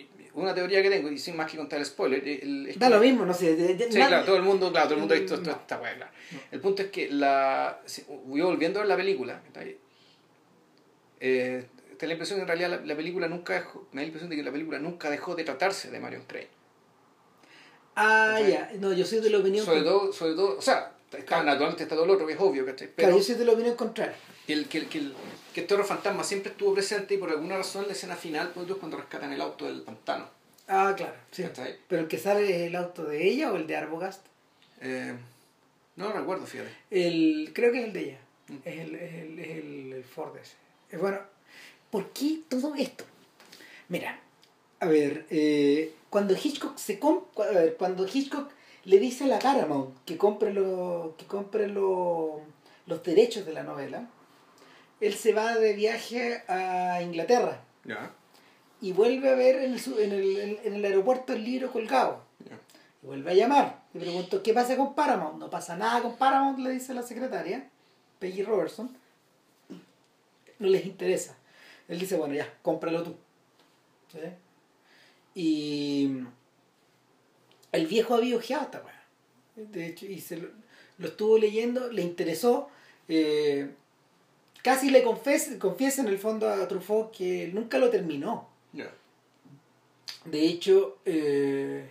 una teoría que tengo, y sin más que contar el spoiler, el- es da que- lo mismo, no sé. de- de- Sí, claro, todo el mundo, claro, todo el mundo ha visto No. toda esta weá, claro. El punto es que la. si- Yo volviendo a ver la película. Eh, te la impresión que en realidad la, la película nunca dejó, me da la impresión de que la película nunca dejó de tratarse de Marion Crane. Ah, ya. No, yo soy de la opinión. Sobre con- todo, sobre todo, o sea, está, naturalmente está todo lo otro, que es obvio, ¿cachai? Pero Claro, yo soy de la opinión contraria. que el, que, el, que, el, que este horror fantasma siempre estuvo presente y por alguna razón la escena final pues, es cuando rescatan el auto del pantano. Ah, claro, sí. ¿Cachai? Pero el que sale es el auto de ella o el de Arbogast. Eh, no lo recuerdo, fíjate. El, creo que es el de ella. Mm. Es el, es el, es el, el Ford ese. Eh, Bueno, ¿por qué todo esto? Mira, a ver, eh, cuando Hitchcock se com- cu- a ver, cuando Hitchcock le dice a la Paramount que compre lo, que compre lo- los derechos de la novela, él se va de viaje a Inglaterra y vuelve a ver en el, en el, en- el aeropuerto el libro colgado. Y vuelve a llamar. Le pregunto, ¿qué pasa con Paramount? No pasa nada con Paramount, le dice la secretaria, Peggy Robertson. No les interesa. Él dice, bueno, ya, cómpralo tú. ¿Sí? Y el viejo había ojeado esta weá. De hecho, y se lo, lo estuvo leyendo, le interesó. eh, casi le confiesa, confiesa en el fondo a Truffaut que nunca lo terminó. ya. De hecho, eh,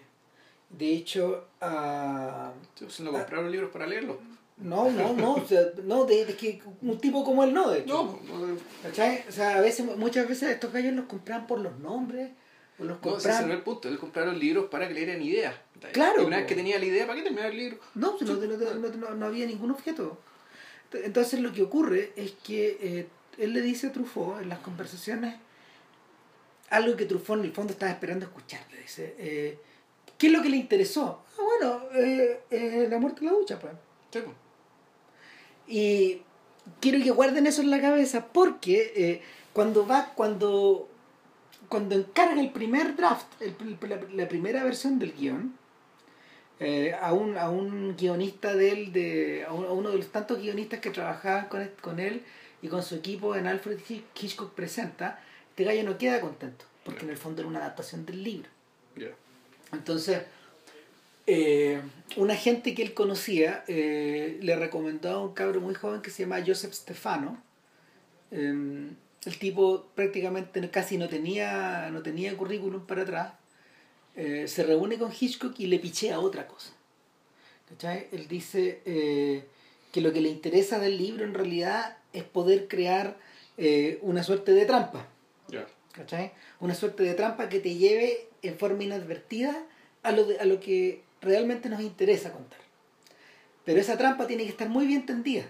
de hecho, ah, Estoy haciendo comprar los libros para leerlos. no, no, no, o sea, no, de, de que un tipo como él no, de hecho. No, no, no, ¿Cachai? O sea, a veces, muchas veces estos gallos los compran por los nombres, o los no, ese no es compran. el punto. Él compraron libros para que le dieran ideas. Claro, Y una vez que tenía la idea, ¿para qué terminar el libro? No, no, no, no- había ningún objeto. Entonces lo que ocurre es que eh, él le dice a Truffaut en las conversaciones algo que Truffaut en el fondo estaba esperando escuchar. Le dice, eh, ¿qué es lo que le interesó? Ah, bueno, eh, eh, la muerte en la ducha, pues. Sí, pues. Y quiero que guarden eso en la cabeza porque cuando va, cuando, cuando encarga el primer draft, el- la, la primera versión del guion, eh, a, un, a un guionista de él, de, a, un- a uno de los tantos guionistas que trabajaban con, él- con él y con su equipo en Alfred Hitch- Hitchcock Presenta, este gallo no queda contento, porque en el fondo era una adaptación del libro. Entonces, eh, un agente que él conocía eh, le recomendó a un cabro muy joven que se llama Joseph Stefano. Eh, el tipo prácticamente casi no tenía, no tenía currículum para atrás. Eh, se reúne con Hitchcock y le pichea otra cosa. ¿Cachai? Él dice eh, que lo que le interesa del libro en realidad es poder crear eh, una suerte de trampa. Una suerte de trampa que te lleve en forma inadvertida a lo, de- a lo que realmente nos interesa contar. Pero esa trampa tiene que estar muy bien tendida.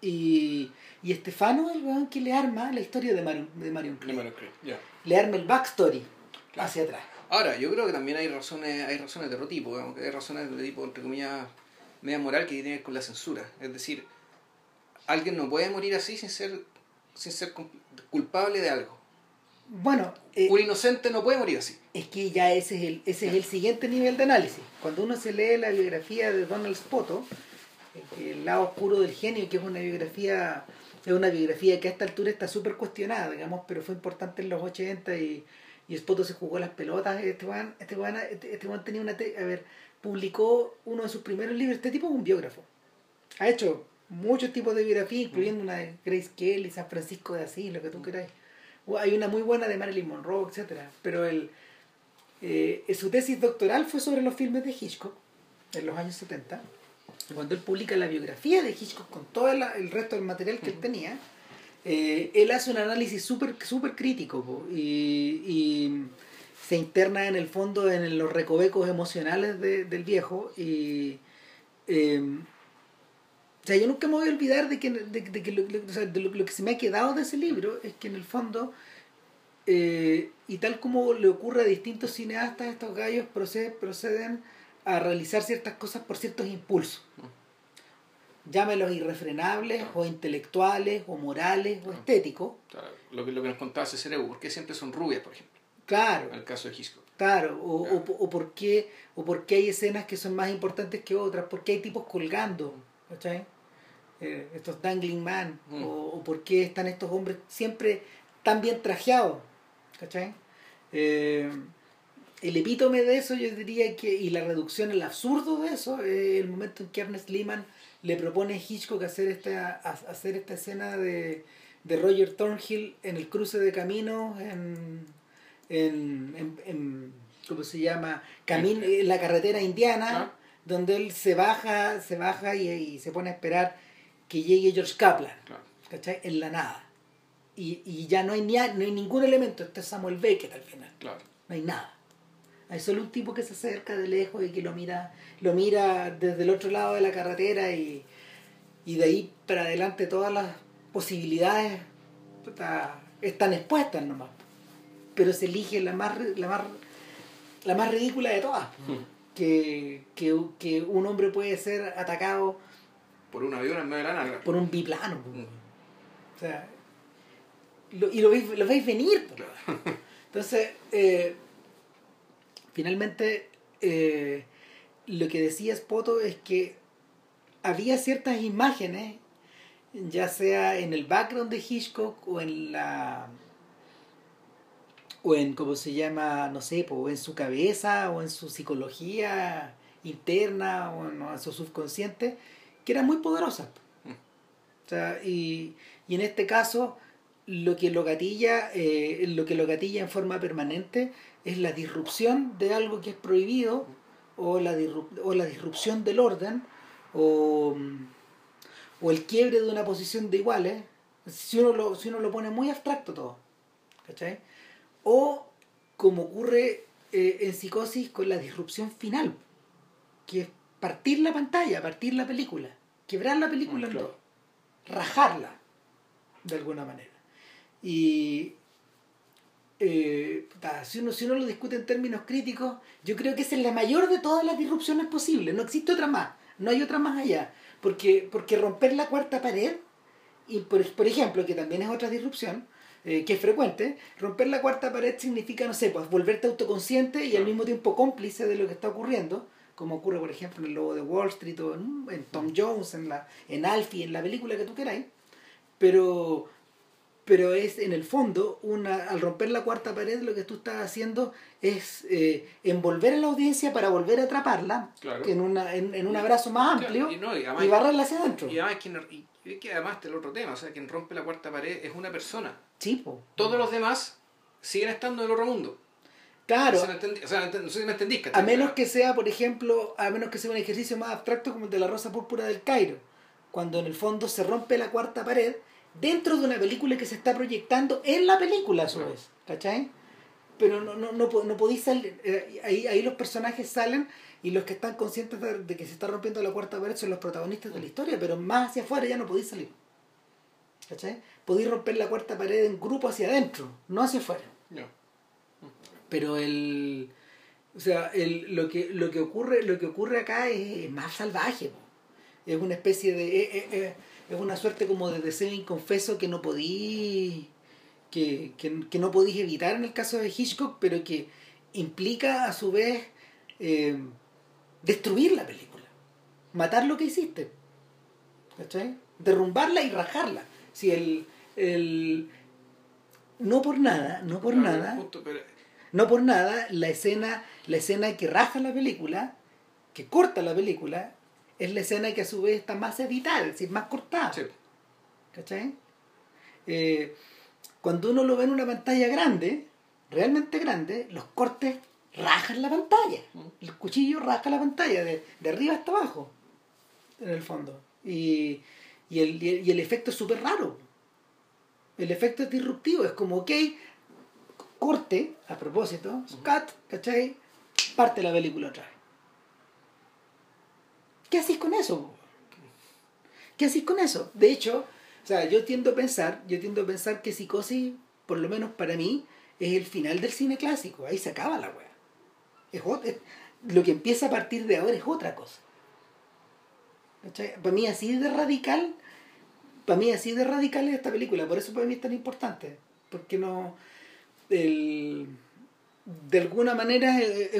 Y, y Estefano es el weón que le arma la historia de Marion, de Marion ya. Le arma el backstory Claro. hacia atrás. Ahora, yo creo que también hay razones, hay razones de otro tipo, digamos, que hay razones de tipo, entre comillas, media moral que tiene que ver con la censura. Es decir, alguien no puede morir así sin ser, sin ser culpable de algo. Bueno, eh, Un inocente no puede morir así. es que ya ese es, el, ese es el siguiente nivel de análisis. Cuando uno se lee la biografía de Donald Spoto, el, el lado oscuro del genio, que es una biografía, es una biografía que a esta altura está súper cuestionada, digamos, pero fue importante en los 80 y, y Spoto se jugó las pelotas. Este weón, este weón, este, este weón tenía una... te- a ver, publicó uno de sus primeros libros. Este tipo es un biógrafo. Ha hecho muchos tipos de biografía, incluyendo una de Grace Kelly, San Francisco de Asís, lo que tú queráis. Hay una muy buena de Marilyn Monroe, etcétera Pero el, eh, su tesis doctoral fue sobre los filmes de Hitchcock en los años 70. Y Cuando él publica la biografía de Hitchcock con todo el, el resto del material que él tenía, eh, él hace un análisis súper super crítico po, y, y se interna en el fondo en los recovecos emocionales de- del viejo y eh, o sea, yo nunca me voy a olvidar de que, de, que lo- lo que se me ha quedado de ese libro es que en el fondo, eh, y tal como le ocurre a distintos cineastas, estos gallos proceden, proceden a realizar ciertas cosas por ciertos impulsos. Llámelos irrefrenables, o intelectuales, o morales, o estéticos. O sea, lo, que, lo que nos contaba cerebro, ¿por qué siempre son rubias, por ejemplo? Claro, En el caso de Hitchcock. claro. O, Claro. o, o por qué, o por qué hay escenas que son más importantes que otras, por qué hay tipos colgando, ¿cachai? Eh, estos dangling man, Mm. o, o por qué están estos hombres siempre tan bien trajeados, ¿cachai? Eh, el epítome de eso yo diría que, y la reducción, el absurdo de eso, es el momento en que Ernest Lehman le propone Hitchcock hacer esta, hacer esta escena de, de Roger Thornhill en el cruce de caminos en, en, en, en ¿cómo se llama? Camino, en la carretera indiana, Ah. donde él se baja, se baja y, y se pone a esperar que llegue George Kaplan. ¿cachai? En la nada. Y, y ya no hay, ni, no hay ningún elemento, este es Samuel Beckett al final, Claro. no hay nada. Hay solo un tipo que se acerca de lejos y que lo mira, lo mira desde el otro lado de la carretera y, y de ahí para adelante todas las posibilidades puta, están expuestas nomás. Pero se elige la más, la más, la más ridícula de todas. Que, que, que un hombre puede ser atacado Por un avión en medio de la por un biplano. po. Mm. O sea, lo- y lo veis, lo veis venir. po. Entonces, eh, finalmente, eh, lo que decía Spoto es que había ciertas imágenes, ya sea en el background de Hitchcock o en la o en cómo se llama, no sé, o en su cabeza o en su psicología interna o en, su subconsciente, que eran muy poderosas. O sea, y, y en este caso, lo que lo gatilla, eh, lo que lo gatilla en forma permanente es la disrupción de algo que es prohibido, o la, disrup- o la disrupción del orden, o, mm, o el quiebre de una posición de iguales, si uno lo, si uno lo pone muy abstracto todo. ¿Cachai? O como ocurre eh, en psicosis con la disrupción final, que es partir la pantalla, partir la película, quebrar la película en claro. dos, rajarla de alguna manera. Y eh, si, uno, si uno lo discute en términos críticos, yo creo que esa es la mayor de todas las disrupciones posibles. No existe otra más, no hay otra más allá. Porque, porque romper la cuarta pared, y por, por ejemplo, que también es otra disrupción, eh, que es frecuente, romper la cuarta pared significa, no sé, pues volverte autoconsciente y al mismo tiempo cómplice de lo que está ocurriendo, como ocurre, por ejemplo, en el Lobo de Wall Street o en, en Tom Jones, en, la, en Alfie, en la película que tú queráis. Pero, pero es en el fondo, una, al romper la cuarta pared, lo que tú estás haciendo es eh, envolver a la audiencia para volver a atraparla Claro. en, una, en, en un abrazo más amplio Claro, y no, y y, además- barrerla hacia adentro. Y además, y, y que además está el otro tema, o sea, quien rompe la cuarta pared es una persona. Sí, po. Todos los demás siguen estando en el otro mundo. Claro, O sea, no, entendí- o sea, no ent- no sé si me entendís. a menos que sea, por ejemplo, a menos que sea un ejercicio más abstracto como el de la rosa púrpura del Cairo, cuando en el fondo se rompe la cuarta pared dentro de una película que se está proyectando en la película a su vez, ¿cachai? Pero no, no, no, no podéis salir, eh, ahí, ahí los personajes salen y los que están conscientes de, de que se está rompiendo la cuarta pared son los protagonistas de la historia, pero más hacia afuera ya no podéis salir. ¿Cachai? Podéis romper la cuarta pared en grupo hacia adentro, no hacia afuera Ya. pero el o sea el, lo que lo que ocurre lo que ocurre acá es, es más salvaje po. es una especie de es, es- es- una suerte como de deseo inconfeso que no podí que, que, que no podís evitar en el caso de Hitchcock pero que implica a su vez eh, destruir la película matar lo que hiciste ¿cachai? derrumbarla y rajarla si el, el no por nada no por Claro, nada justo, pero- no por nada, la escena, la escena que raja la película, que corta la película, es la escena que a su vez está más editada, es decir, más cortada. sí. ¿Cachai? Eh, cuando uno lo ve en una pantalla grande, realmente grande, los cortes rajan la pantalla. El cuchillo raja la pantalla, de, de arriba hasta abajo, en el fondo. Y, y, el, y el- y el efecto es súper raro. El efecto es disruptivo, es como, ok, corte, a propósito, cut, ¿cachai? Parte la película otra vez. ¿Qué hacéis con eso? ¿Qué hacéis con eso? De hecho, o sea, yo tiendo a pensar, yo tiendo a pensar que Psicosis, por lo menos para mí, es el final del cine clásico. Ahí se acaba la ot- es- lo que empieza a partir de ahora es otra cosa. ¿Cachai? Para mí así de radical, para mí así de radical es esta película, por eso para mí es tan importante. Porque no. El, de alguna manera es,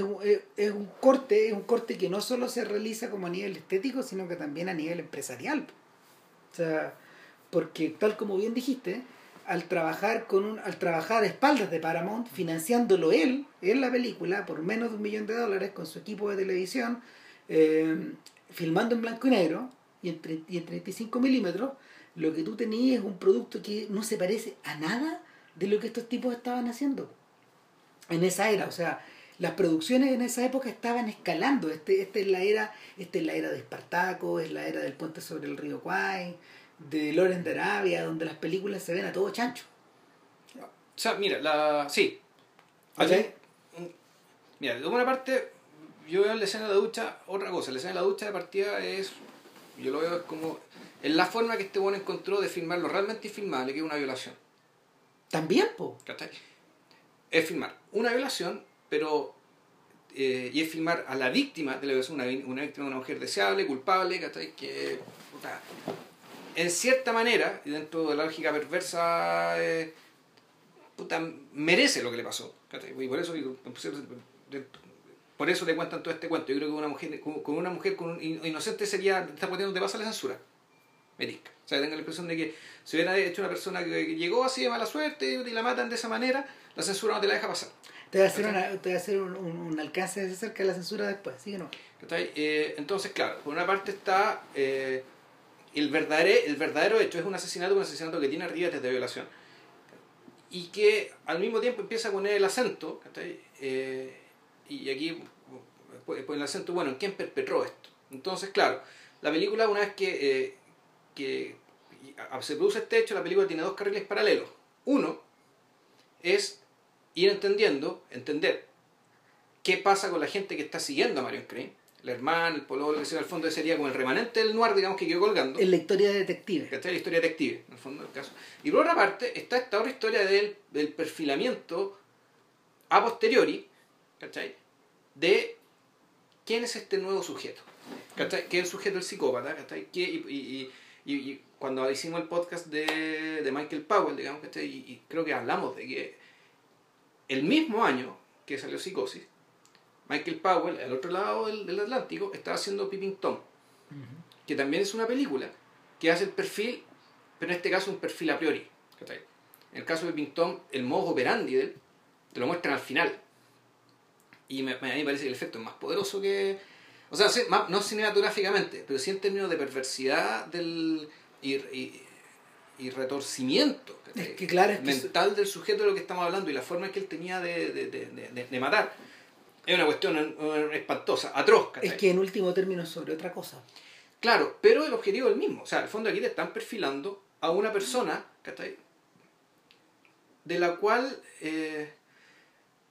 es un- corte, es un corte que no solo se realiza como a nivel estético, sino que también a nivel empresarial. O sea, porque tal como bien dijiste, al trabajar con un, al trabajar a espaldas de Paramount, financiándolo él en la película por menos de un millón de dólares con su equipo de televisión, eh, filmando en blanco y negro y en, y en 35 milímetros, lo que tú tenías es un producto que no se parece a nada de lo que estos tipos estaban haciendo en esa era. O sea, las producciones en esa época estaban escalando. Este, este es la era, esta es la era de Espartaco, es la era del puente sobre el río Kwai, de Loren de Arabia, donde las películas se ven a todo chancho. O sea, mira, la. Sí. Un- Mira, de una parte, yo veo en la escena de la ducha otra cosa. La escena de la ducha de partida es. Yo lo veo es como. Es la forma que este bueno encontró de filmar lo realmente infilmable, que es una violación. También, po. ¿Cachai? Es filmar una violación, pero. eh, y es filmar a la víctima de la violación, una, una víctima de una mujer deseable, culpable. Que. puta, en cierta manera, y dentro de la lógica perversa. eh, puta, merece lo que le pasó. Y por eso, por eso te cuentan todo este cuento. Yo creo que una mujer con, una mujer con un in- inocente sería, está poniendo te pasa la censura. O sea, tengo la impresión de que si hubiera hecho una persona que, llegó así de mala suerte y la matan de esa manera, la censura no te la deja pasar. Te voy a hacer, una, te voy a hacer un, un- un alcance de cerca de la censura después, ¿sí o no? Eh, entonces, claro, por una parte está eh, el, verdadero, el verdadero hecho, es un asesinato, un asesinato que tiene ribetes de violación. Y que al mismo tiempo empieza a poner el acento. Eh, y aquí pues, pues el acento, bueno, ¿en quién perpetró esto? Entonces, claro, la película una vez que, eh, que se produce este hecho, la película tiene dos carriles paralelos. Uno es ir entendiendo, entender qué pasa con la gente que está siguiendo a Marion Crane, el hermano, el pololo, que sea, al fondo sería como el remanente del noir, digamos, que quedó colgando. En la historia de detective. ¿cachai? La historia detective, en el fondo del caso. Y por otra parte, está esta otra historia del, del perfilamiento a posteriori, ¿cachai? De quién es este nuevo sujeto, ¿cachai? ¿Qué es el sujeto del psicópata, ¿cachai? ¿Qué- y, y- y- y cuando hicimos el podcast de, de Michael Powell, digamos, ¿cachai? Y, y creo que hablamos de que el mismo año que salió Psicosis, Michael Powell, al otro lado del, del Atlántico, estaba haciendo Peeping Tom que también es una película que hace el perfil, pero en este caso un perfil a priori. En el caso de Pington, el modo operandi de él, te lo muestran al final. Y me, me- a mí me parece que el efecto es más poderoso que... O sea, sí, no cinematográficamente, pero sí en términos de perversidad del, y, y, y retorcimiento ¿cachai? Es que claro, es que mental del sujeto de lo que estamos hablando y la forma que él tenía de, de, de, de- matar. Es una cuestión eh, espantosa, atroz. ¿cachai? Es que en último término es sobre otra cosa. Claro, pero el objetivo es el mismo. O sea, al fondo aquí te están perfilando a una persona, ¿cachai? De la cual, eh,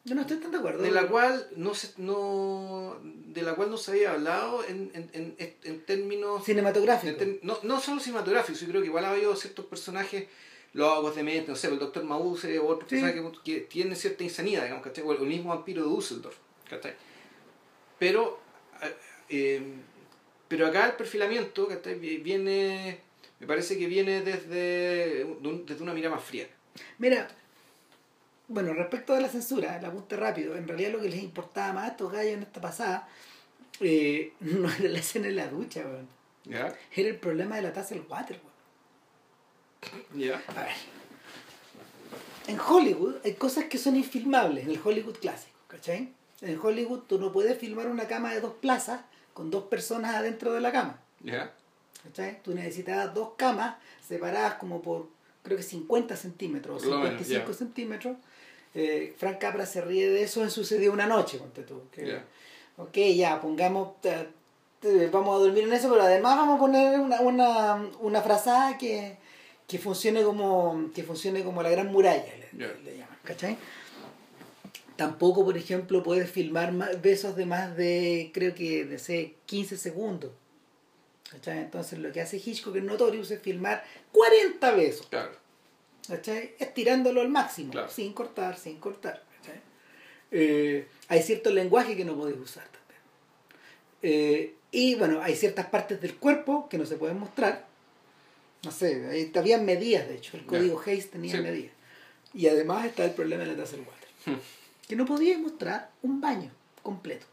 Yo no estoy tan de acuerdo. de la cual no se, no, de la cual no se había hablado en, en, en, en términos, Cinematográfico. en ter- no, no solo cinematográficos, yo creo que igual ha habido ciertos personajes, los agos de mente, no sé, el doctor Mause o otros Sí. personajes que, tienen cierta insanidad, digamos, ¿cachai? O el mismo vampiro de Dusseldorf, ¿cachai? Pero, eh, eh, pero acá el perfilamiento, ¿cachai? Vi- Viene, me parece que viene desde, desde una mirada más fría. Mira, bueno, respecto a la censura, el apunte rápido, en realidad lo que les importaba más a estos gallos en esta pasada eh, no era la escena en la ducha, weón. Era el problema de la taza del water, weón. A ver. En Hollywood hay cosas que son infilmables, en el Hollywood clásico, ¿cachai? En Hollywood tú no puedes filmar una cama de dos plazas con dos personas adentro de la cama, ¿Ya? ¿cachai? Tú necesitabas dos camas separadas como por, creo que 50 centímetros o Por lo menos, 55 ya. centímetros. Eh, Frank Capra se ríe de eso en Sucedió una noche, ponte tú. que-. Ok, ya, pongamos, te- vamos a dormir en eso, pero además vamos a poner una, una, una frazada que, que funcione como que funcione como la gran muralla, le, le llaman, ¿cachai? Tampoco, por ejemplo, puedes filmar más- besos de más de, creo que, de sé, 15 segundos. ¿Cachai? Entonces lo que hace Hitchcock en Notorious es filmar 40 besos. Claro. ¿Cachai? Estirándolo al máximo, Claro. sin cortar, sin cortar. ¿cachai? Eh, hay cierto lenguaje que no podéis usar también. Eh, y bueno, hay ciertas partes del cuerpo que no se pueden mostrar. No sé, ahí había medidas, de hecho, el código Hayes tenía Sí. medidas. Y además está el problema de la taza del water. Hmm. que no podíais mostrar un baño completo.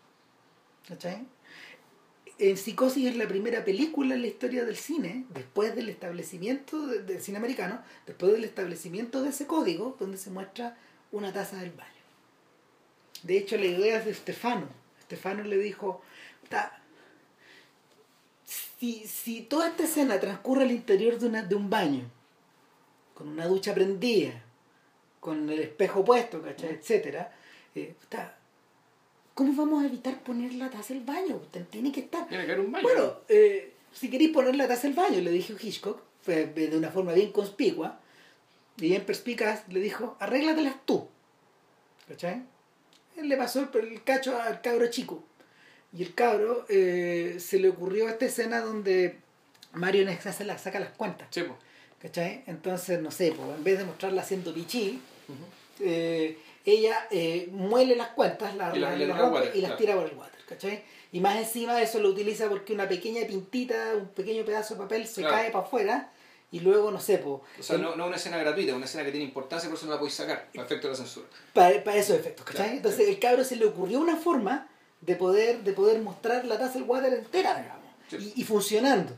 ¿Cachai? En Psicosis es la primera película en la historia del cine, después del establecimiento de- del cine americano, después del establecimiento de ese código, donde se muestra una taza del baño. De hecho, la idea es de Stefano. Stefano le dijo, "Ta, si, si toda esta escena transcurre al interior de, una, de un baño, con una ducha prendida, con el espejo puesto, ¿cachai? etcétera, eh, está, ¿cómo vamos a evitar poner la taza del baño? Tiene que estar. Tiene que haber un baño. Bueno, eh, si queréis poner la taza del baño, le dijo Hitchcock, fue de una forma bien conspicua, y bien perspicaz, le dijo, arréglatelas tú. ¿Cachai? Él le pasó el, el cacho al cabro chico. Y el cabro eh, se le ocurrió esta escena donde Mario se la, saca las cuentas. Sí. ¿Cachai? Entonces, no sé, pues, en vez de mostrarla haciendo pichí, eh, ella eh, muele las cuentas la, Y la- la- le la tira rompe water, y las claro. tira por el water. ¿Cachai? Y más encima eso lo utiliza porque una pequeña pintita, un pequeño pedazo de papel se Claro. cae para afuera y luego, no sé, pues, O sea, no, no una escena gratuita, una escena que tiene importancia, por eso no la podéis sacar, para efecto de la censura. para, para esos efectos, ¿cachai? Claro. Entonces el cabro se le ocurrió una forma de poder, de poder mostrar la taza del water entera, digamos, Sí. y, y funcionando.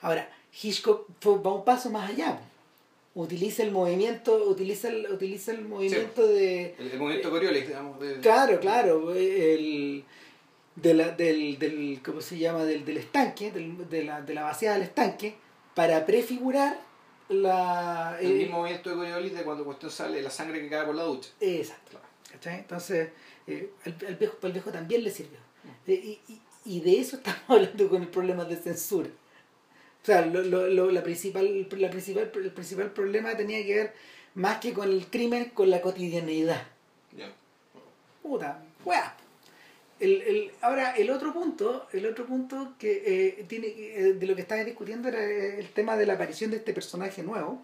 Ahora, Hitchcock va un paso más allá. po. Utiliza el movimiento, utiliza el, utiliza el movimiento de... El, el movimiento Coriolis, digamos. de- Claro, claro, el, de la, del, del, ¿cómo se llama? Del, del estanque, del- de, la, de la vaciada del estanque, para prefigurar la... El eh, mismo movimiento de Coriolis de cuando cuestión sale la sangre que cae por la ducha. Exacto. Claro. ¿Cachai? Entonces, eh, al, al viejo, al viejo también le sirvió. Eh, y, y, y de eso estamos hablando con el problema de censura. O sea, lo, lo, lo- la principal, la principal, el principal problema tenía que ver más que con el crimen, con la cotidianeidad. Ya. Puta, weá. El, el, ahora, el otro punto, el otro punto que eh, tiene eh, de lo que estaba discutiendo era el tema de la aparición de este personaje nuevo.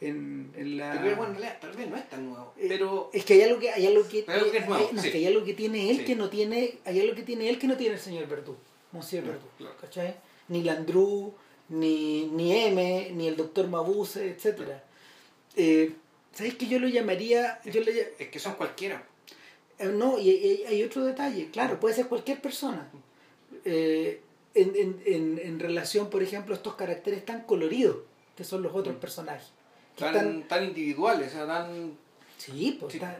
En, en la... Pero bueno, tal vez no es tan nuevo. Eh, Pero es que hay algo que hay algo que, que es nuevo, hay- no, sí. es que hay algo que tiene él Sí. que no tiene hay algo que tiene él que no tiene el señor Verdú Monsieur Verdú claro. ¿cachai? ni Landru ni ni M ni el doctor Mabuse etcétera eh, ¿sabéis que yo lo llamaría yo le es que son cualquiera. eh, no y hay, hay otro detalle claro puede ser cualquier persona Eh, en, en, en, en relación por ejemplo a estos caracteres tan coloridos que son los otros Mm. personajes que Tan, están tan individuales, o sea, tan. Sí, pues Sí. está-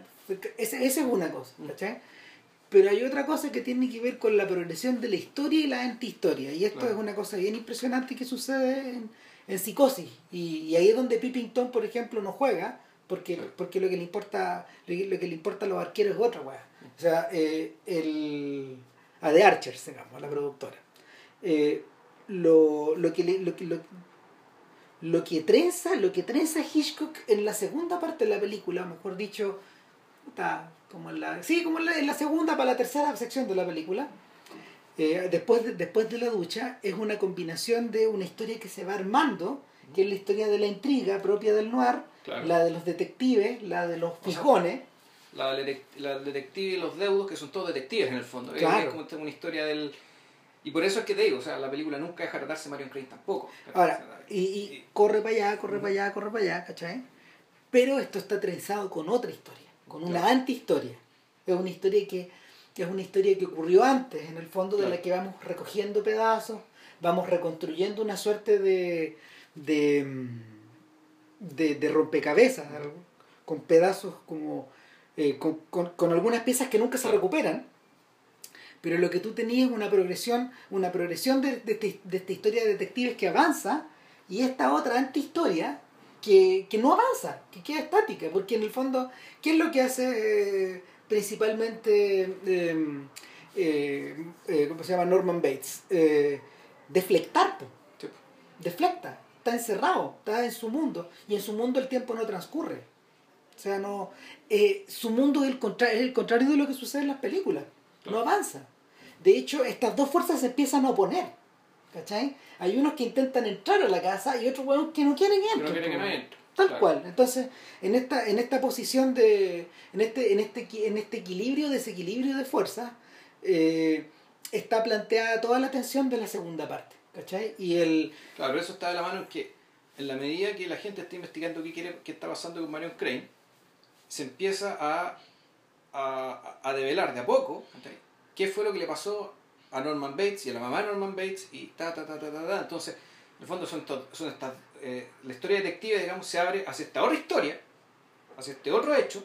esa, esa es una cosa, Mm. ¿cachai? Pero hay otra cosa que tiene que ver con la progresión de la historia y la antihistoria. Y esto Claro. es una cosa bien impresionante que sucede en, en psicosis. Y, y ahí es donde Pippington, por ejemplo, no juega, porque, porque lo que le importa lo que, lo que le importa a los arqueros es otra weá. O sea, eh, el, a The Archers, digamos, la productora. Eh, lo, lo que le- lo que lo, lo que trenza, lo que trenza Hitchcock en la segunda parte de la película, mejor dicho, puta, como en la, sí, como en la, en la segunda para la tercera sección de la película, eh, después, de, después de la ducha, es una combinación de una historia que se va armando, que es la historia de la intriga propia del noir, Claro. la de los detectives, la de los O sea, fijones, La, detec- la detective y los deudos, que son todos detectives en el fondo. Claro. Es como una historia del. Y por eso es que te digo, o sea, la película nunca deja de tratarse de Marion Crane tampoco. Ahora, y, y corre para allá, corre para allá, corre para allá, ¿cachai? Pero esto está trenzado con otra historia, con una Claro. antihistoria. Es una historia que, que es una historia que ocurrió antes, en el fondo de la que vamos recogiendo pedazos, vamos reconstruyendo una suerte de, de, de, de rompecabezas, con pedazos como eh, con, con- con algunas piezas que nunca se recuperan. Pero lo que tú tenías es una progresión, una progresión de, de este- de esta historia de detectives que avanza y esta otra antihistoria que, que no avanza, que queda estática, porque en el fondo, ¿qué es lo que hace eh, principalmente, eh, eh, eh, ¿cómo se llama? Norman Bates? Eh, deflectar. Sí. deflecta, está encerrado, está en su mundo y en su mundo el tiempo no transcurre. O sea, no, su mundo es el, contra- es el contrario de lo que sucede en las películas, no avanza. De hecho, estas dos fuerzas se empiezan a oponer. ¿Cachai? Hay unos que intentan entrar a la casa y otros que no quieren Que entrar. no quiere que no po. entre. Tal Claro. cual. Entonces, en esta, en esta posición de. En este, en este, en este equilibrio, desequilibrio de fuerzas, eh, está planteada toda la tensión de la segunda parte. ¿Cachai? Y el. Claro, pero eso está de la mano en que, en la medida que la gente está investigando qué, quiere, qué está pasando con Marion Crane, se empieza a, a, a develar de a poco ¿cachai? qué fue lo que le pasó a Norman Bates y a la mamá de Norman Bates y ta, ta, ta, ta, ta. Entonces, en el fondo son, son estas... eh, la historia detective, digamos, se abre hacia esta otra historia, hacia este otro hecho,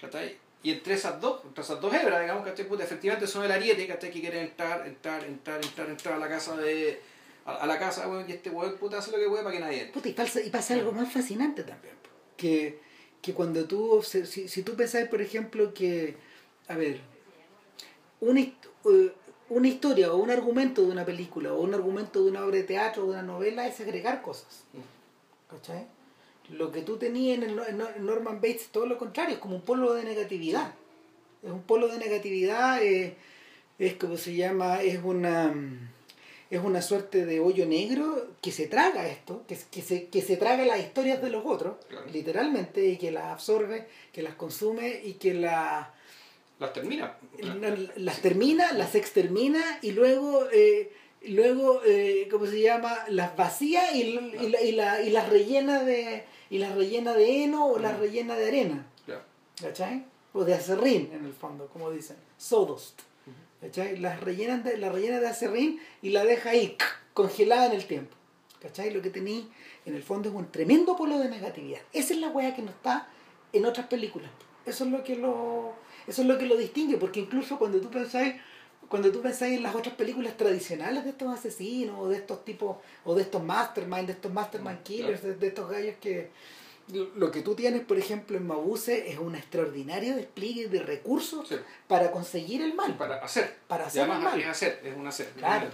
¿cachai? Y entre esas dos, entre esas dos hebras, digamos, ¿cachai? Efectivamente son el ariete, ¿cachai? Que quieren entrar, entrar, entrar, entrar, entrar a la casa de. a, la casa, weón, y este weón puta hace lo que puede para que nadie entre. Puta, y, pasa, y pasa algo más fascinante también. Que, que cuando tú, si, si tú pensás, por ejemplo, que, a ver, una, eh, una historia o un argumento de una película o un argumento de una obra de teatro o de una novela es agregar cosas. ¿Cachai? Lo que tú tenías en, el, en No- en Norman Bates es todo lo contrario, es como un polo de negatividad. Es un polo de negatividad, eh, es como se llama, es una es una suerte de hoyo negro que se traga esto, que, que, se, que se traga las historias de los otros, Claro. literalmente, y que las absorbe, que las consume y que la, Las termina. la- las termina, las extermina y luego, eh, luego eh, ¿cómo se llama? Las vacía y, y, la- y, la- y las rellena de y las rellena de heno o las Mm. rellena de arena, Claro. ¿cachai? O de acerrín en el fondo, como dicen, sawdust. ¿Cachai? Las rellenan de, la rellena de acerrín y la deja ahí, congelada en el tiempo. ¿Cachai? Lo que tení en el fondo es un tremendo polo de negatividad. Esa es la weá que no está en otras películas. Eso es lo que lo, eso es lo, que lo distingue, porque incluso cuando tú pensáis cuando tú pensáis en las otras películas tradicionales de estos asesinos o de estos tipos o de estos mastermind, de estos mastermind killers, de, de estos gallos que lo que tú tienes, por ejemplo, en Mabuse es un extraordinario despliegue de recursos Sí. para conseguir el mal. Para hacer. Para hacer el mal. es hacer, es un hacer. Claro.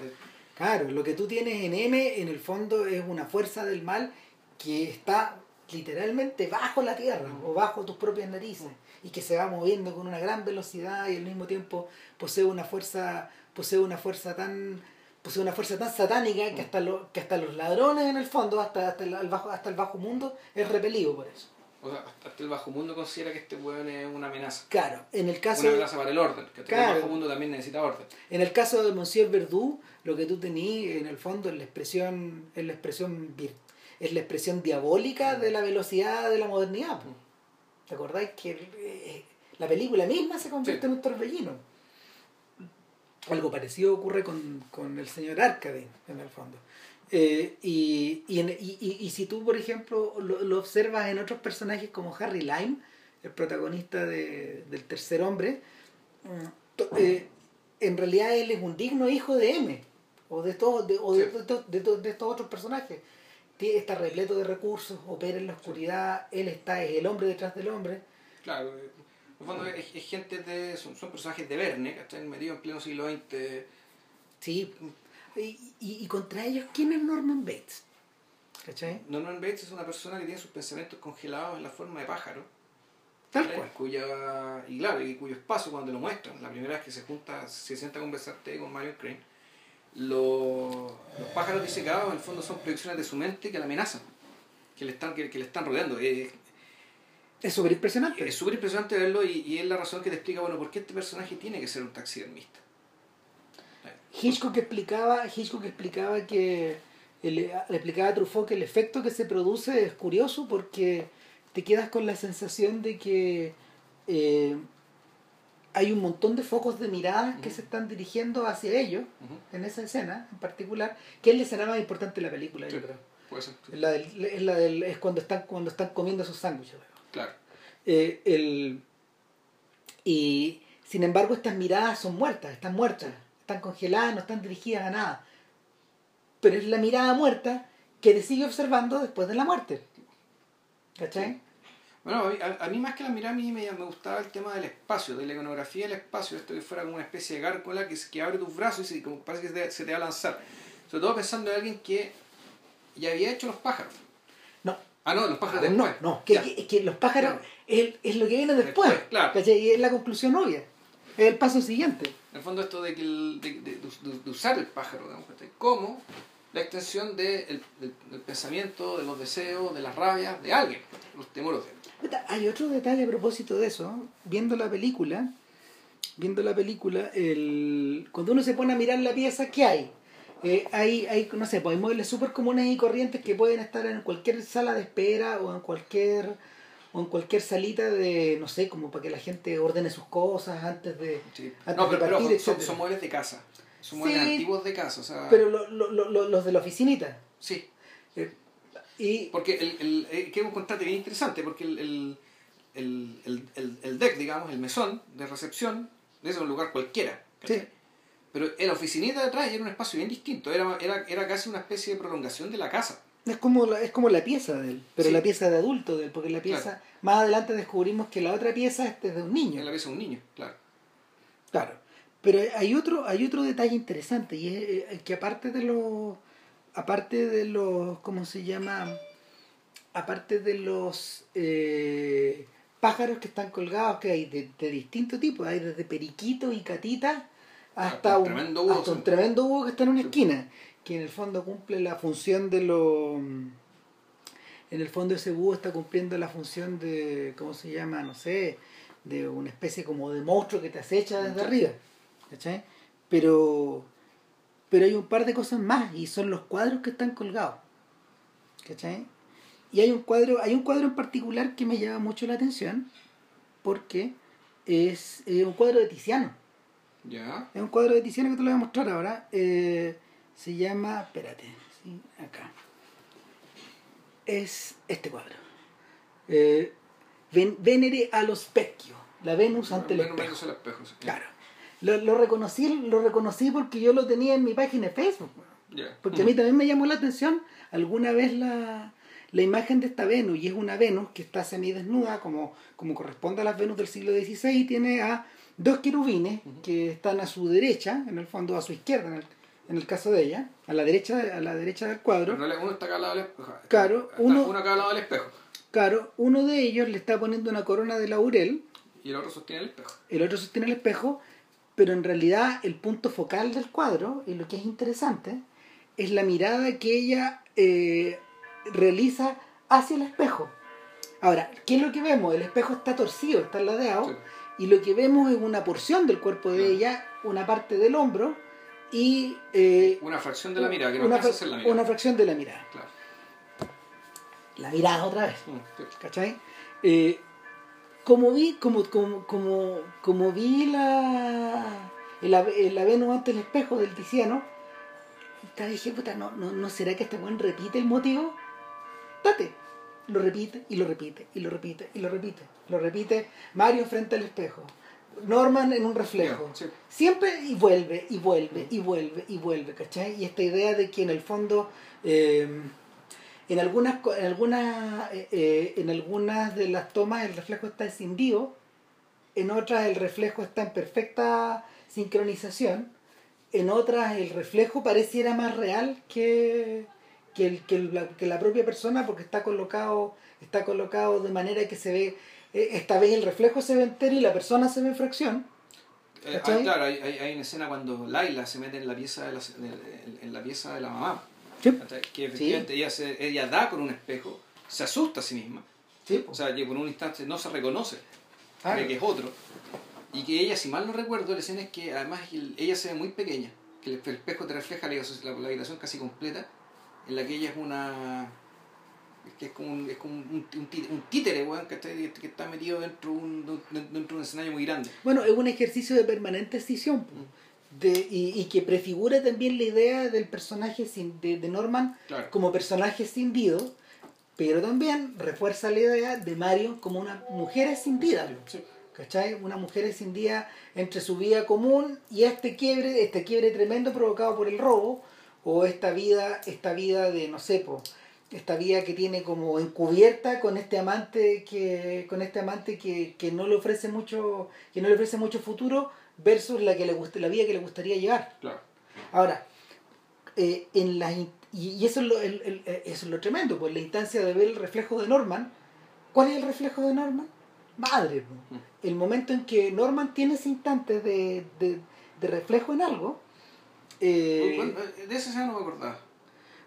Claro, lo que tú tienes en M, en el fondo, es una fuerza del mal que está literalmente bajo la tierra o bajo tus propias narices y que se va moviendo con una gran velocidad y al mismo tiempo posee una fuerza, posee una fuerza tan posee una fuerza tan satánica que hasta lo, que hasta los ladrones en el fondo, hasta, hasta el, bajo, hasta el bajo mundo, es repelido por eso. O sea, hasta el bajo mundo considera que este weón es una amenaza. Claro, en el caso Una amenaza para el orden. Que Claro. el bajo mundo también necesita orden. En el caso de Monsieur Verdú, lo que tú tenías en el fondo es la expresión, es la expresión es la expresión diabólica de la velocidad de la modernidad. ¿Te acordáis que eh, la película misma se convierte Sí. en un torbellino? Algo parecido ocurre con, con el señor Arcade, en el fondo. Eh, y, y, en- y- y- si tú, por ejemplo, lo, lo observas en otros personajes como Harry Lime, el protagonista de- del tercer hombre, mm, eh, en realidad él es un digno hijo de M, o de, todos de, o de, Sí. de de estos otros personajes. Está repleto de recursos, opera en la oscuridad, él está, es el hombre detrás del hombre. Claro. eh, En el fondo es, es gente de. Son, son personajes de Verne, que están metidos en pleno siglo XX. Sí. Y, y, y contra ellos, ¿quién es Norman Bates? ¿Cachai? Norman Bates es una persona que tiene sus pensamientos congelados en la forma de pájaro. Tal ¿vale? cual. Cuya, y claro, y cuyo espacio cuando lo muestran, la primera vez que se junta, se sienta a conversarte con Marion Crane, los, los pájaros disecados en el fondo son proyecciones de su mente que la amenazan, que le están, que, que le están rodeando. Es Es súper impresionante. es súper impresionante verlo y, y es la razón que te explica, bueno, por qué este personaje tiene que ser un taxidermista. Hitchcock explicaba, Hitchcock explicaba que le explicaba a Truffaut que el efecto que se produce es curioso porque te quedas con la sensación de que eh, hay un montón de focos de miradas que se están dirigiendo hacia ellos en esa escena en particular, que es la escena más importante de la película, yo Sí. creo. Puede ser, sí. La del- es, la del- es cuando están cuando están comiendo sus sándwiches. Claro. Eh, el, y sin embargo estas miradas son muertas, están muertas, están congeladas, no están dirigidas a nada. Pero es la mirada muerta que te sigue observando después de la muerte. ¿Cachai? Bueno, a mí, a, mí más que la mirada, a mí me, me gustaba el tema del espacio, de la iconografía del espacio, esto que fuera como una especie de gárgola que, que abre tus brazos y se, como parece que se te, se te va a lanzar. Sobre todo pensando en alguien que ya había hecho los pájaros. No, Ah, no, los pájaros no, después. no, que, que- que los pájaros Claro. es, es lo que viene después. Después, claro. ¿cachai? Y es la conclusión obvia. Es el paso siguiente. En el fondo esto de, que el- de, de- de- de usar el pájaro, como la extensión de el- del, del pensamiento, de los deseos, de las rabias de alguien, los temores de Puta, Hay otro detalle a propósito de eso. Viendo la película, viendo la película, el... cuando uno se pone a mirar la pieza, ¿qué hay? Eh, hay, hay, no sé, pues hay muebles súper comunes y corrientes que pueden estar en cualquier sala de espera o en cualquier o en cualquier salita de, no sé, como para que la gente ordene sus cosas antes de... Sí. Antes No, de pero, son, muebles de casa. Son muebles Sí. antiguos de casa. O sea, Pero lo- lo- lo- lo- los de la oficinita. Sí, Eh, y porque el, el, eh, que es un contraste bien interesante, porque el, el- el, el, el, el deck, digamos, el mesón de recepción, ese un lugar cualquiera. Sí. Pero la oficinita de atrás era un espacio bien distinto, era, era, era casi una especie de prolongación de la casa. Es como la, es como la pieza de él, pero Sí. la pieza de adulto de él, porque la pieza, Claro. más adelante descubrimos que la otra pieza es de un niño. En la pieza de un niño, claro. Claro. Pero hay otro, hay otro detalle interesante, y es eh, que aparte de los, aparte de los, ¿cómo se llama? Aparte de los eh, pájaros que están colgados, que hay de, de distinto tipo, hay desde periquitos y catitas hasta un tremendo búho, hasta un tremendo búho que está en una Sí. esquina, que en el fondo cumple la función de lo... En el fondo ese búho está cumpliendo la función de, ¿cómo se llama? No sé, de una especie como de monstruo que te acecha desde Sí. arriba. ¿Cachai? Pero, pero hay un par de cosas más y son los cuadros que están colgados. ¿Cachai? Y hay un cuadro, hay un cuadro en particular que me llama mucho la atención porque es eh, un cuadro de Tiziano. Ya. Es un cuadro de Tiziano que te lo voy a mostrar ahora. Eh, se llama, espérate, ¿sí? acá. Es este cuadro. Eh, Ven- Venere a los Specchio, la Venus ante el espejo. menos el espejo, sí. Claro. Lo, lo reconocí, lo reconocí porque yo lo tenía en mi página de Facebook. Porque a mí también me llamó la atención alguna vez la, la imagen de esta Venus, y es una Venus que está semidesnuda, como, como corresponde a las Venus del siglo XVI, y tiene a dos querubines que están a su derecha, en el fondo a su izquierda, en el, en el caso de ella, a la derecha, a la derecha del cuadro. Pero uno está acá al lado del espejo. Claro, Está uno- uno acá al lado del espejo. Claro, uno de ellos le está poniendo una corona de laurel, Y el otro sostiene el espejo. el otro sostiene el espejo, pero en realidad el punto focal del cuadro, y lo que es interesante, es la mirada que ella eh, realiza hacia el espejo. Ahora, ¿qué es lo que vemos? El espejo está torcido, está ladeado, Sí. y lo que vemos es una porción del cuerpo de ella, una parte del hombro, y eh, Una fracción de la mirada, que no una, fra- la mirada. una fracción de la mirada. Claro. La mirada otra vez. Mm, sí. ¿Cachai? Eh, como vi, como, como, como, como vi la, la, la Venus ante el espejo del Tiziano, dije, puta, no, no, ¿no será que este buen repite el motivo? Date. Lo repite y lo repite y lo repite y lo repite. Lo repite Mario frente al espejo. Norman en un reflejo. Sí. Siempre y vuelve, y vuelve, y vuelve, y vuelve, ¿cachai? Y esta idea de que en el fondo, eh, en algunas, en algunas, eh, eh, en algunas de las tomas el reflejo está escindido, en otras el reflejo está en perfecta sincronización, en otras el reflejo pareciera más real que, que, el- que la, que la propia persona porque está colocado, está colocado de manera que se ve, eh, esta vez el reflejo se ve entero y la persona se ve en fracción. Eh, ah, claro, hay, hay, hay una escena cuando Laila se mete en la pieza de la, en, en la pieza de la mamá. Sí. Que efectivamente ella, se, ella da con un espejo, se asusta a sí misma. Sí, O sea, que por un instante no se reconoce, Claro. cree que es otro. Y que ella, si mal no recuerdo, la escena es que además el- ella se ve muy pequeña, que el, espejo te refleja la, la, la habitación casi completa, en la que ella es una. es que es como un, es como un, un, un títere, weón, ¿cachai? que está metido dentro de un, dentro de un escenario muy grande. Bueno, es un ejercicio de permanente escisión de, y, y que prefigura también la idea del personaje sin, de, de Norman Claro. como personaje escindido, pero también refuerza la idea de Mario como una mujer escindida. Sí. ¿Cachai? Una mujer escindida entre su vida común y este quiebre, este quiebre tremendo provocado por el robo, o esta vida, esta vida de, no sé, po, esta vida que tiene como encubierta con este amante que, con este amante que, que no le ofrece mucho, que no le ofrece mucho futuro, versus la que le guste, la vida que le gustaría llevar. Claro. Ahora, eh, en in- y, y eso es lo, el- el- eh, eso es lo tremendo, pues la instancia de ver el reflejo de Norman. ¿Cuál es el reflejo de Norman? Madre. Mm. El momento en que Norman tiene ese instante de, de, de reflejo en algo. eh, ¿Cuándo- De esa escena no me acordaba.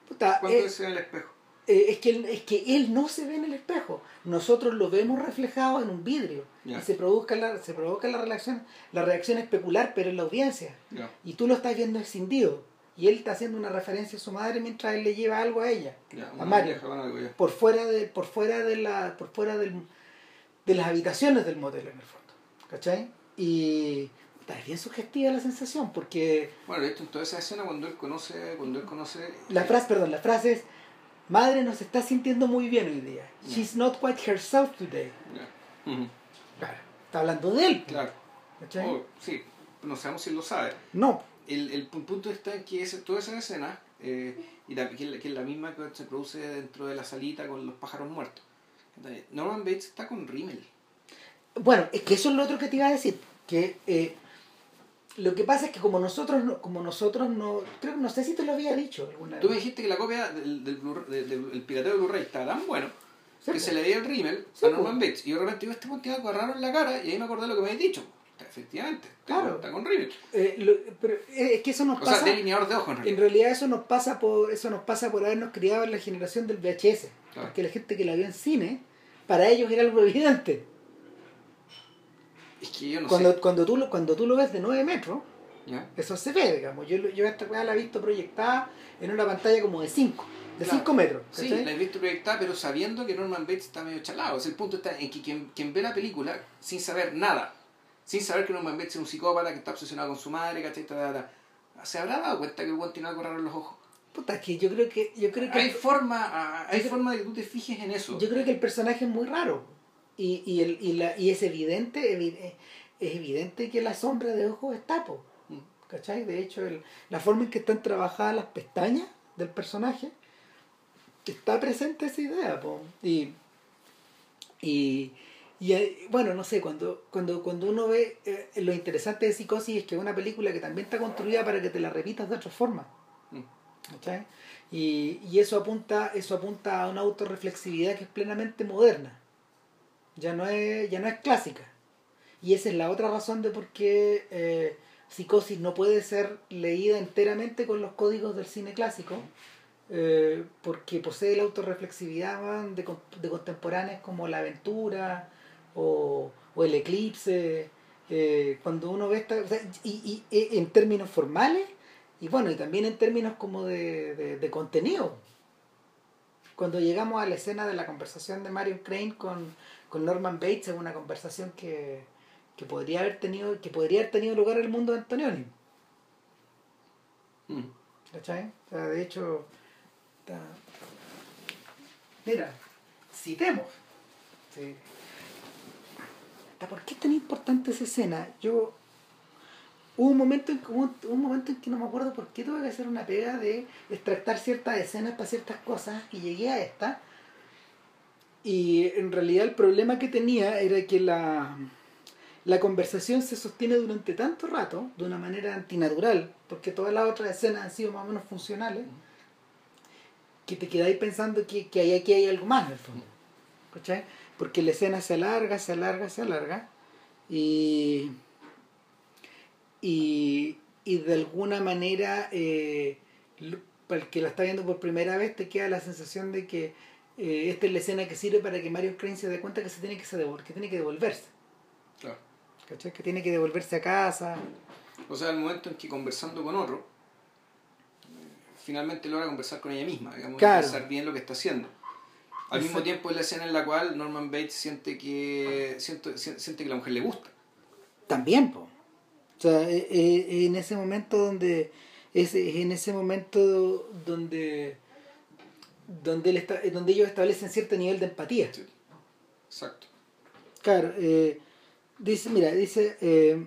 puta, ¿Cuándo eh, es en el espejo? Eh, es, que él, es que él no se ve en el espejo. Nosotros lo vemos reflejado en un vidrio. Ya. Y se provoca, la, se provoca la, reacción, la reacción especular, pero en la audiencia. Ya. y tú lo estás viendo escindido y él está haciendo una referencia a su madre mientras él le lleva algo a ella Ya, a Mario vieja, por fuera de por fuera de la por fuera del, de las habitaciones del motel en el fondo ¿cachai? y es bien sugestiva la sensación porque Bueno, en toda esa escena cuando él conoce, cuando él conoce la frase perdón la frase es madre nos está sintiendo muy bien hoy día she's not quite herself today. Ujú. Claro. Está hablando de él. Claro. Oh, sí, no sabemos si él lo sabe. No. El, el pu- punto está en que ese, toda esa escena, eh, y la- que, es la- es misma que se produce dentro de la salita con los pájaros muertos. Norman Bates está con Rimmel. Bueno, es que eso es lo otro que te iba a decir. Que eh, lo que pasa es que como nosotros no, como nosotros no. Creo que no sé si te lo había dicho alguna Tú me vez. dijiste que la copia del, del, del- el pirateo de Blu-ray estaba tan bueno Sí, que se le veía el Rimmel Sí, a. Norman Bates. Y yo de repente digo, este tiene algo raro en la cara, y ahí me acordé de lo que me habías dicho. Efectivamente, está- Claro. está con Rimmel. Eh, lo- pero eh, es que eso nos O sea, pasa. delineador de ojos en En realidad. realidad eso nos pasa por eso nos pasa por habernos criado en la generación del VHS. Claro. Porque la gente que la vio en cine, para ellos era algo evidente. Es que yo no cuando, sé. cuando, tú, lo- cuando tú lo ves de 9 metros, ¿Ya? eso se ve, digamos. Yo, yo esta weá la he visto proyectada en una pantalla como de 5, de Claro. 5 metros. Sí, ¿cachai? la he visto proyectada, pero sabiendo que Norman Bates está medio chalado. O sea, el punto está en que quien, quien ve la película sin saber nada, sin saber que Norman Bates es un psicópata que está obsesionado con su madre, ¿cachai? Se habrá dado cuenta que el weón tiene algo raro en los ojos. Puta, es que yo creo que, yo creo que, Hay forma, ah, hay forma de que tú te fijes en eso. yo creo que el personaje es muy raro. Y, y, el, y, la, y es evidente, evi- eh, es evidente que la sombra de ojos está, po. Mm. ¿Cachai? De hecho, el- la forma en que están trabajadas las pestañas del personaje está presente esa idea, po. Y, y, y, eh, bueno, no sé, cuando, cuando, cuando uno ve eh, lo interesante de Psicosis es que es una película que también está construida para que te la repitas de otra forma. ¿cachai? Y, y eso apunta, eso apunta a una autorreflexividad que es plenamente moderna. Ya no es, ya no es clásica. Y esa es la otra razón de por qué eh, Psicosis no puede ser leída enteramente con los códigos del cine clásico, eh, porque posee la autorreflexividad de, de contemporáneas como La Aventura o, o El Eclipse. eh, cuando uno ve esta. o sea, y, y, eh, en términos formales, y bueno, y también en términos como de, de, de contenido. Cuando llegamos a la escena de la conversación de Marion Crane con, con Norman Bates, es una conversación que, que podría haber tenido, que podría haber tenido lugar en el mundo de Antonioni. Mm. ¿Cachai? O sea, de hecho, mira, citemos. Sí. ¿Por qué es tan importante esa escena? Yo hubo un momento en hubo un momento en que no me acuerdo por qué tuve que hacer una pega de extractar ciertas escenas para ciertas cosas y llegué a esta. Y en realidad el problema que tenía era que la, la conversación se sostiene durante tanto rato, de una manera antinatural, porque todas las otras escenas han sido más o menos funcionales, que te quedáis pensando que, que hay, aquí hay algo más en fondo. ¿Cachai? Porque la escena se alarga, se alarga, se alarga, y, y, y de alguna manera, eh, para el que la está viendo por primera vez, te queda la sensación de que eh, esta es la escena que sirve para que Mario Crane se dé cuenta que se tiene que, se que tiene que devolverse. Claro. ¿Cachai? Que tiene que devolverse a casa. O sea, el momento en que conversando con otro, finalmente logra conversar con ella misma, digamos, Claro. pensar bien lo que está haciendo. Al mismo tiempo es la escena en la cual Norman Bates siente que siente, siente que la mujer le gusta. También, po. O sea, eh, eh, en ese momento donde. Es, es en ese momento donde. Donde, él está, donde ellos establecen cierto nivel de empatía. Sí. Exacto. Claro, eh, dice, mira, dice, eh,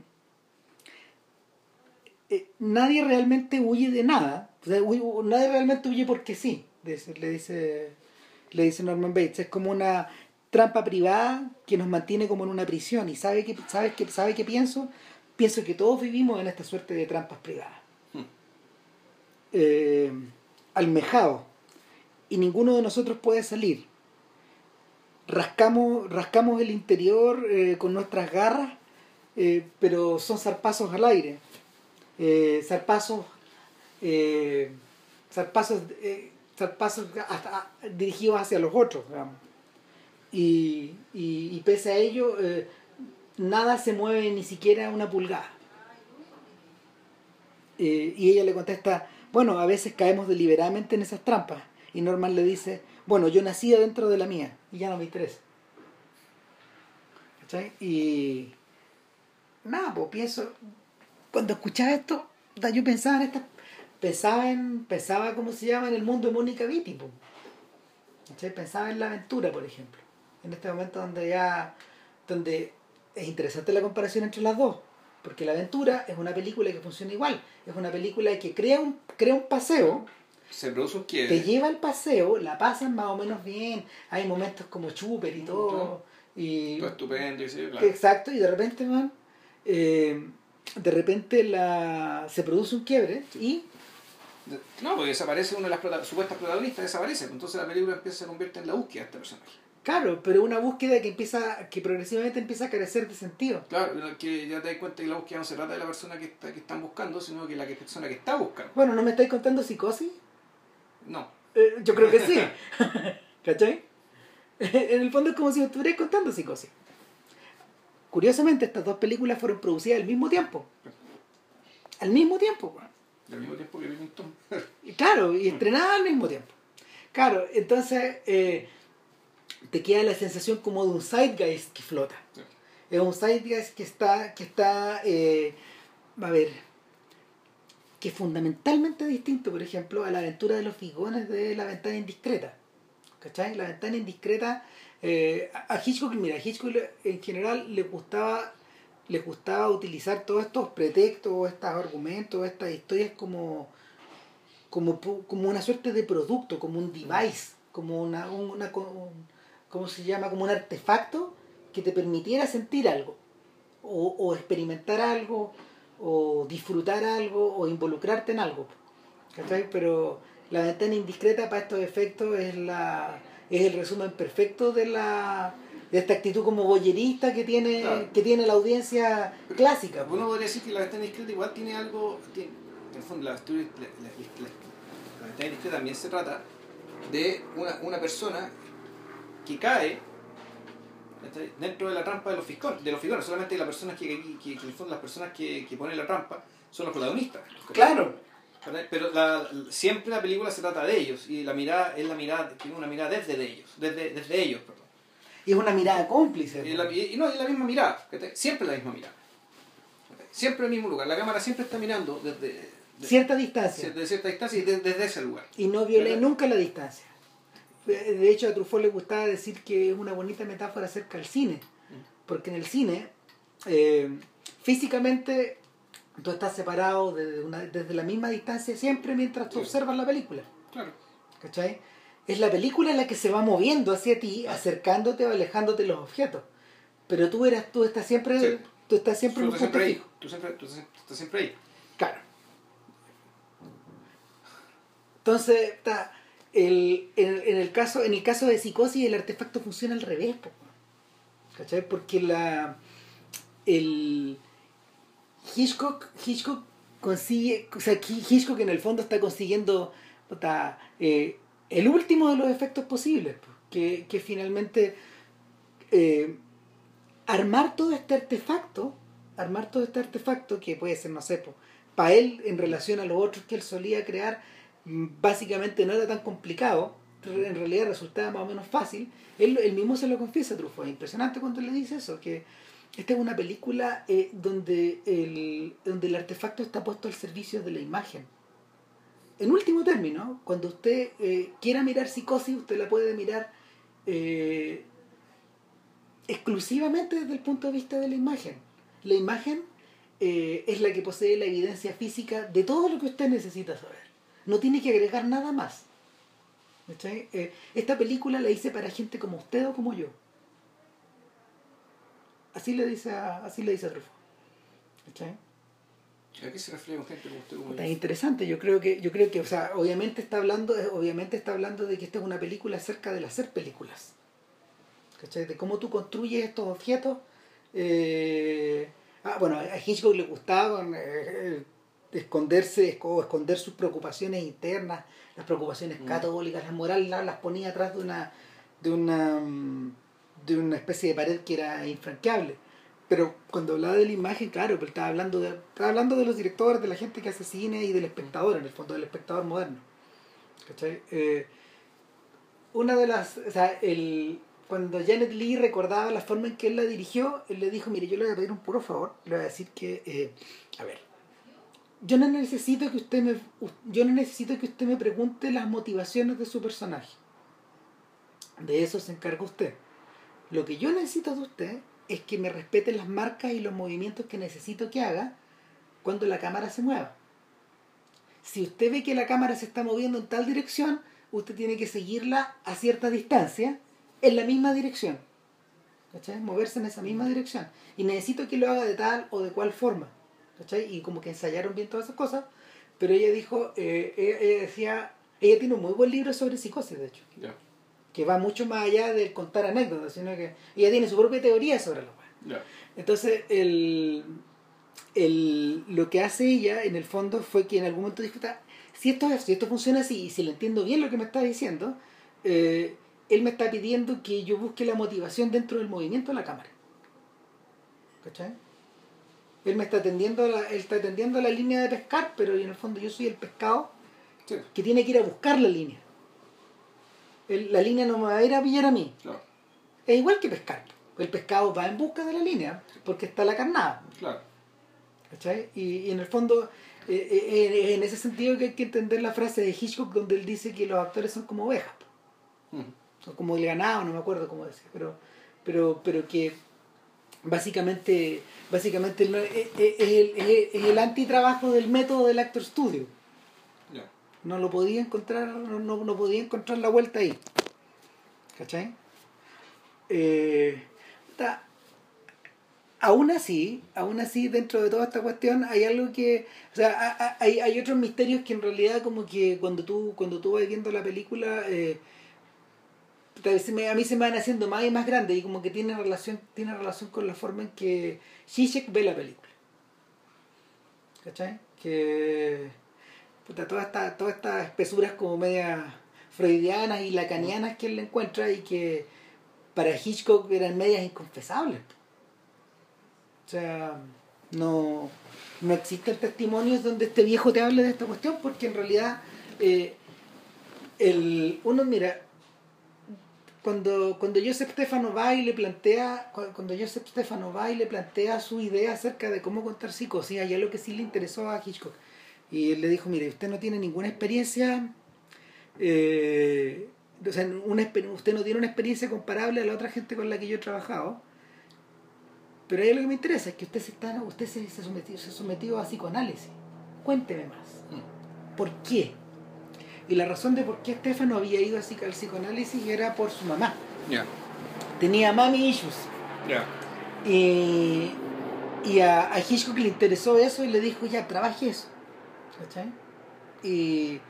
eh, nadie realmente huye de nada, o sea, huye- nadie realmente huye porque sí, dice- le dice, le dice Norman Bates, es como una trampa privada que nos mantiene como en una prisión y sabe que sabe que sabe que pienso, pienso que todos vivimos en esta suerte de trampas privadas, Hmm. eh, almejados y ninguno de nosotros puede salir rascamos, rascamos el interior eh, con nuestras garras, eh, pero son zarpazos al aire. Eh, zarpazos, zarpazos, zarpazos hasta- a- dirigidos hacia los otros, digamos. Y, y, y pese a ello, eh, nada se mueve ni siquiera una pulgada. Eh, y ella le contesta, bueno, a veces caemos deliberadamente en esas trampas. Y Norman le dice, bueno, yo nací dentro de la mía y ya no me interesa. ¿Cachai? Y nada, pues pienso, cuando escuchaba esto, yo pensaba en esta, pensaba en, pensaba cómo se llama en el mundo de Mónica Vitti, po. ¿Cachai? Pensaba en la aventura, por ejemplo. En este momento donde ya, donde es interesante la comparación entre las dos, porque La Aventura es una película que funciona igual, es una película que crea un, crea un paseo, Se produce un te lleva al paseo, la pasan más o menos bien, hay momentos como chuper y todo, Todo. y Todo estupendo, y sí, claro. exacto, y de repente, man, eh, de repente la, se produce un quiebre y No, porque desaparece una de las prota- supuestas protagonistas, desaparece. Entonces la película empieza se convierte en la búsqueda de este personaje. Claro, pero una búsqueda que empieza, que progresivamente empieza a carecer de sentido. Claro, que ya te das cuenta que la búsqueda no se trata de la persona que, está, que están buscando, sino que la que- persona que está buscando. Bueno, ¿no me estáis contando psicosis? No. Eh, yo creo que sí. ¿Cachai? en el fondo es como si me estuvierais contando psicosis. Curiosamente, estas dos películas fueron producidas al mismo tiempo. Al mismo tiempo, weón. Al mismo tiempo que Livingstone. Y Claro, y estrenadas al mismo tiempo. Claro, entonces eh, te queda la sensación como de un zeitgeist que flota. Sí. Es un zeitgeist que está, que está, eh, a ver, que es fundamentalmente distinto, por ejemplo, a la aventura de los figones de la ventana indiscreta. ¿Cachai? La ventana indiscreta, eh, a Hitchcock, mira, a Hitchcock en general le gustaba, le gustaba utilizar todos estos pretextos, estos argumentos, estas historias como, como, como una suerte de producto, como un device, como una, una, un- ¿cómo se llama? Como un artefacto que te permitiera sentir algo, o, o experimentar algo, o disfrutar algo, o involucrarte en algo. ¿Cachai? Pero la ventana indiscreta para estos efectos es la es el resumen perfecto de la de esta actitud como boyerista que tiene Claro. que tiene la audiencia clásica. pues. Uno podría decir que la ventana indiscreta igual tiene algo. Tiene, en el fondo, la, la, la- ventana indiscreta también se trata de una, una persona que cae dentro de la trampa de los fiscones. De los fiscones. Solamente las personas que, fondo las personas que, que ponen la trampa son los protagonistas. Claro. Pero la, siempre la película se trata de ellos y la mirada es la mirada, tiene una mirada desde de ellos, desde, desde ellos, perdón. y es una mirada cómplice. Y, la, y- y no, es la misma mirada, siempre la misma mirada. Siempre el mismo lugar. La cámara siempre está mirando desde, de, cierta distancia de cierta distancia y de- desde ese lugar. y no viola ¿Verdad? nunca la distancia. De hecho, a Truffaut le gustaba decir que es una bonita metáfora acerca del cine, porque en el cine, eh, físicamente, tú estás separado desde, una- desde la misma distancia siempre mientras tú Sí. observas la película. Claro. ¿Cachai? Es la película la que se va moviendo hacia ti, acercándote o alejándote de los objetos. Pero tú eras, tú estás siempre, Sí. tú estás siempre en un punto ahí. fijo. Tú siempre, tú estás siempre ahí. Claro. Entonces, está, el, en, el caso, en el caso de psicosis, el artefacto funciona al revés. ¿cachai? Porque la el Hitchcock, Hitchcock consigue, o sea, Hi- Hitchcock en el fondo está consiguiendo puta, eh, el último de los efectos posibles, po, que, que finalmente eh, armar todo este artefacto, armar todo este artefacto que puede ser, no sé, para él en relación a los otros que él solía crear, básicamente no era tan complicado, en realidad resultaba más o menos fácil. Él, él mismo se lo confiesa, Truffaut, es impresionante cuando le dice eso, que esta es una película eh, donde, el, donde el artefacto está puesto al servicio de la imagen. En último término, cuando usted eh, quiera mirar psicosis, usted la puede mirar eh, exclusivamente desde el punto de vista de la imagen. La imagen es la que posee la evidencia física de todo lo que usted necesita saber. No tiene que agregar nada más. Eh, esta película la hice para gente como usted o como yo. Así le dice a, así le dice a Truffaut. ¿Cachai? ¿A qué se refiere con gente como usted? Como yo? Tan interesante, yo creo que, yo creo que, o sea, obviamente está hablando, eh, obviamente está hablando de que esta es una película acerca del hacer películas. ¿Cachai? De cómo tú construyes estos objetos. eh, ah, bueno, a Hitchcock le gustaba eh, esconderse o esconder sus preocupaciones internas, las preocupaciones Mm. católicas, las morales, las, las ponía atrás de una, de una de una especie de pared que era infranqueable. Pero cuando hablaba de la imagen, claro, pero estaba hablando de, estaba hablando de los directores, de la gente que hace cine y del espectador, en el fondo, del espectador moderno. ¿Cachai? Eh, una de las, o sea, el, cuando Janet Lee recordaba la forma en que él la dirigió, él le dijo, mire, yo le voy a pedir un puro favor, le voy a decir que, eh, a ver, yo no necesito que usted me, yo no necesito que usted me pregunte las motivaciones de su personaje. De eso se encarga usted. Lo que yo necesito de usted es que me respeten las marcas y los movimientos que necesito que haga cuando la cámara se mueva. Si usted ve que la cámara se está moviendo en tal dirección, usted tiene que seguirla a cierta distancia en la misma dirección. ¿Cachai? Moverse en esa misma dirección. Y necesito que lo haga de tal o de cual forma. ¿Cachai? Y como que ensayaron bien todas esas cosas. Pero ella dijo, eh, ella, ella decía, ella tiene un muy buen libro sobre psicosis, de hecho. Que va mucho más allá del contar anécdotas, sino que ella tiene su propia teoría sobre lo Ya. entonces, el, el, lo que hace ella, en el fondo, fue que en algún momento dijo, "Ta, si esto, es- si esto funciona así, y si le entiendo bien lo que me está diciendo, eh, él me está pidiendo que yo busque la motivación dentro del movimiento de la cámara. ¿Cachai? Él me está atendiendo a la, él está atendiendo a la línea de pescar, pero en el fondo yo soy el pescado Sí. que tiene que ir a buscar la línea. El- la línea no me va a ir a pillar a mí. Claro. Es igual que pescar. El pescado va en busca de la línea, porque está la carnada. Claro. ¿cachai? Y, y en el fondo, eh, eh, en ese sentido que hay que entender la frase de Hitchcock donde él dice que los actores son como ovejas, Mm. son como el ganado, no me acuerdo cómo decía, pero, pero, pero que básicamente, básicamente no- es, es- es el, es- el antitrabajo del método del actor studio. No lo podía encontrar, no, no, podía encontrar la vuelta ahí. ¿Cachai? Eh, ta- aún así, aún así, dentro de toda esta cuestión hay algo que. O sea, ha- ha- hay, hay otros misterios que en realidad como que cuando tú, cuando tú vas viendo la película, eh, a mí se me van haciendo más y más grandes y como que tiene relación, tiene relación con la forma en que Zizek ve la película. ¿Cachai? Que puta, todas estas todas estas espesuras como medias freudianas y lacanianas que él encuentra y que para Hitchcock eran medias inconfesables. O sea, no, no existen testimonios donde este viejo te hable de esta cuestión porque en realidad eh, el, uno mira cuando, cuando Joseph Stefano va y le plantea cu- cuando Joseph Stefano va y le plantea su idea acerca de cómo contar psicosis hay algo que sí le interesó a Hitchcock y él le dijo mire usted no tiene ninguna experiencia eh, o sea, una, usted no tiene una experiencia comparable a la otra gente con la que yo he trabajado pero hay algo que me interesa es que usted se está usted se, se sometió, se sometió a psicoanálisis cuénteme más Mm. ¿por qué? Y la razón de por qué Stefano había ido a psico- al psicoanálisis era por su mamá tenía mami issues y, y a, a Hitchcock le interesó eso y le dijo, ya, trabaje eso. ¿Cachai? Y,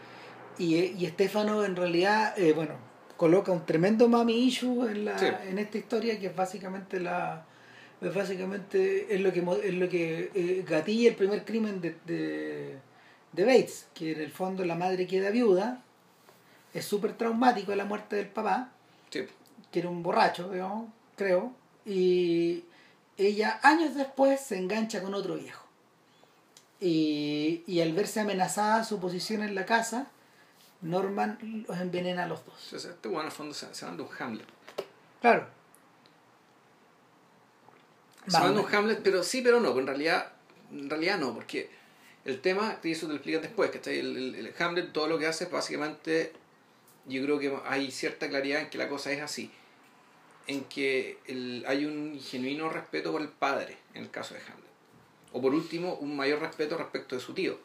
y, y Estefano en realidad, eh, bueno, coloca un tremendo mami issue en, la, Sí. en esta historia que es básicamente la es básicamente es lo que es lo que eh, gatilla el primer crimen de, de, de Bates que en el fondo la madre queda viuda es súper traumático la muerte del papá Sí. que era un borracho, digamos, creo, y ella años después se engancha con otro viejo. Y, y al verse amenazada su posición en la casa, Norman los envenena a los dos. Este bueno, en el fondo se, se manda un Hamlet. Claro. Se manda un. Hamlet, pero sí, pero no. En realidad, en realidad no, porque el tema, y eso te lo explican después, que el, el, el Hamlet todo lo que hace es básicamente, yo creo que hay cierta claridad en que la cosa es así. En que el- hay un genuino respeto por el padre, en el caso de Hamlet. O por último, un mayor respeto respecto de su tío.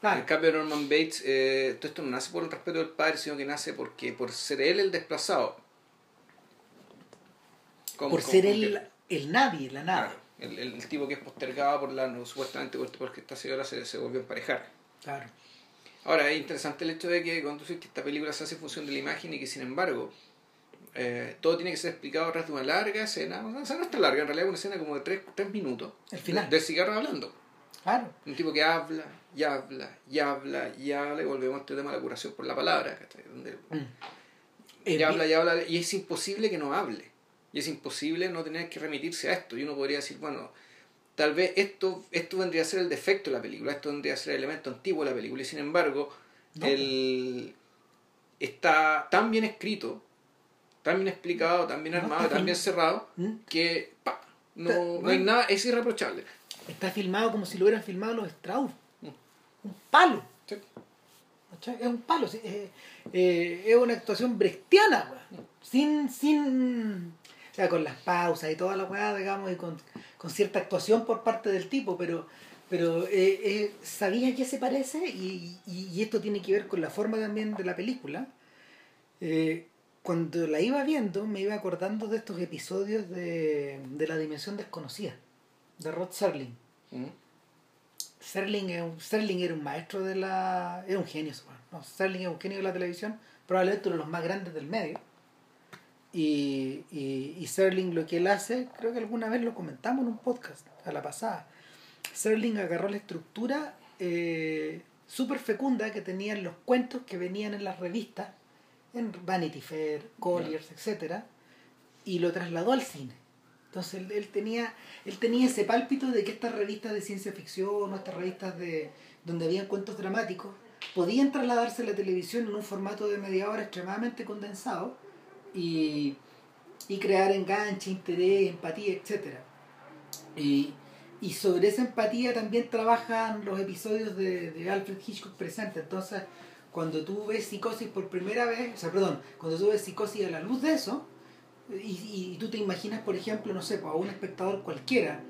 Claro. En cambio, Norman Bates, eh, todo esto no nace por el respeto del padre, sino que nace porque por ser él el desplazado. Como- por como ser que- el, el nadie, la nada. Claro, el, el, tipo que es postergado por la, no, supuestamente por- porque esta señora se, se volvió a emparejar. Claro. Ahora, es interesante el hecho de que que esta película se hace en función de la imagen y que sin embargo eh, todo tiene que ser explicado a través de una larga escena, o sea, no es tan larga, en realidad es una escena como de tres, tres minutos El final. de- del cigarro hablando. Claro. Un tipo que habla, y habla, y habla, y habla, y volvemos a este tema de la curación por la palabra, ¿cachai? Donde Mm. y Eh, habla y habla y es imposible que no hable y es imposible no tener que remitirse a esto y uno podría decir bueno tal vez esto esto vendría a ser el defecto de la película esto vendría a ser el elemento antiguo de la película y sin embargo No. el está tan bien escrito tan bien explicado tan bien armado tan bien cerrado ¿Mm? que pa, no, Está- no hay nada es irreprochable Está filmado como si lo hubieran filmado los Strauss. Mm. Un palo. Es un palo. sí, eh, eh, es una actuación brechtiana, weón. Sin, sin. O sea, con las pausas y toda la weá, digamos, y con, con cierta actuación por parte del tipo, pero pero eh, eh, sabía que se parece y, y, esto tiene que ver con la forma también de la película. Eh, cuando la iba viendo me iba acordando de estos episodios de, de La Dimensión Desconocida, de Rod Serling. Mm. Serling, era un maestro de la... era un genio, no, Serling es un genio de la televisión, probablemente uno de los más grandes del medio. Y, y, y Serling lo que él hace, creo que alguna vez lo comentamos en un podcast a la pasada, Serling agarró la estructura eh, súper fecunda que tenían los cuentos que venían en las revistas, en Vanity Fair, Colliers, etcétera, y lo trasladó al cine. Entonces él, tenía, él tenía ese pálpito de que estas revistas de ciencia ficción o estas revistas de, donde habían cuentos dramáticos podían trasladarse a la televisión en un formato de media hora extremadamente condensado y, y crear enganche, interés, empatía, etc. Y, y sobre esa empatía también trabajan los episodios de, de Alfred Hitchcock presente. Entonces, cuando tú ves psicosis por primera vez, o sea, perdón, cuando tú ves psicosis a la luz de eso, y, y tú te imaginas, por ejemplo, no sé, pues, a un espectador cualquiera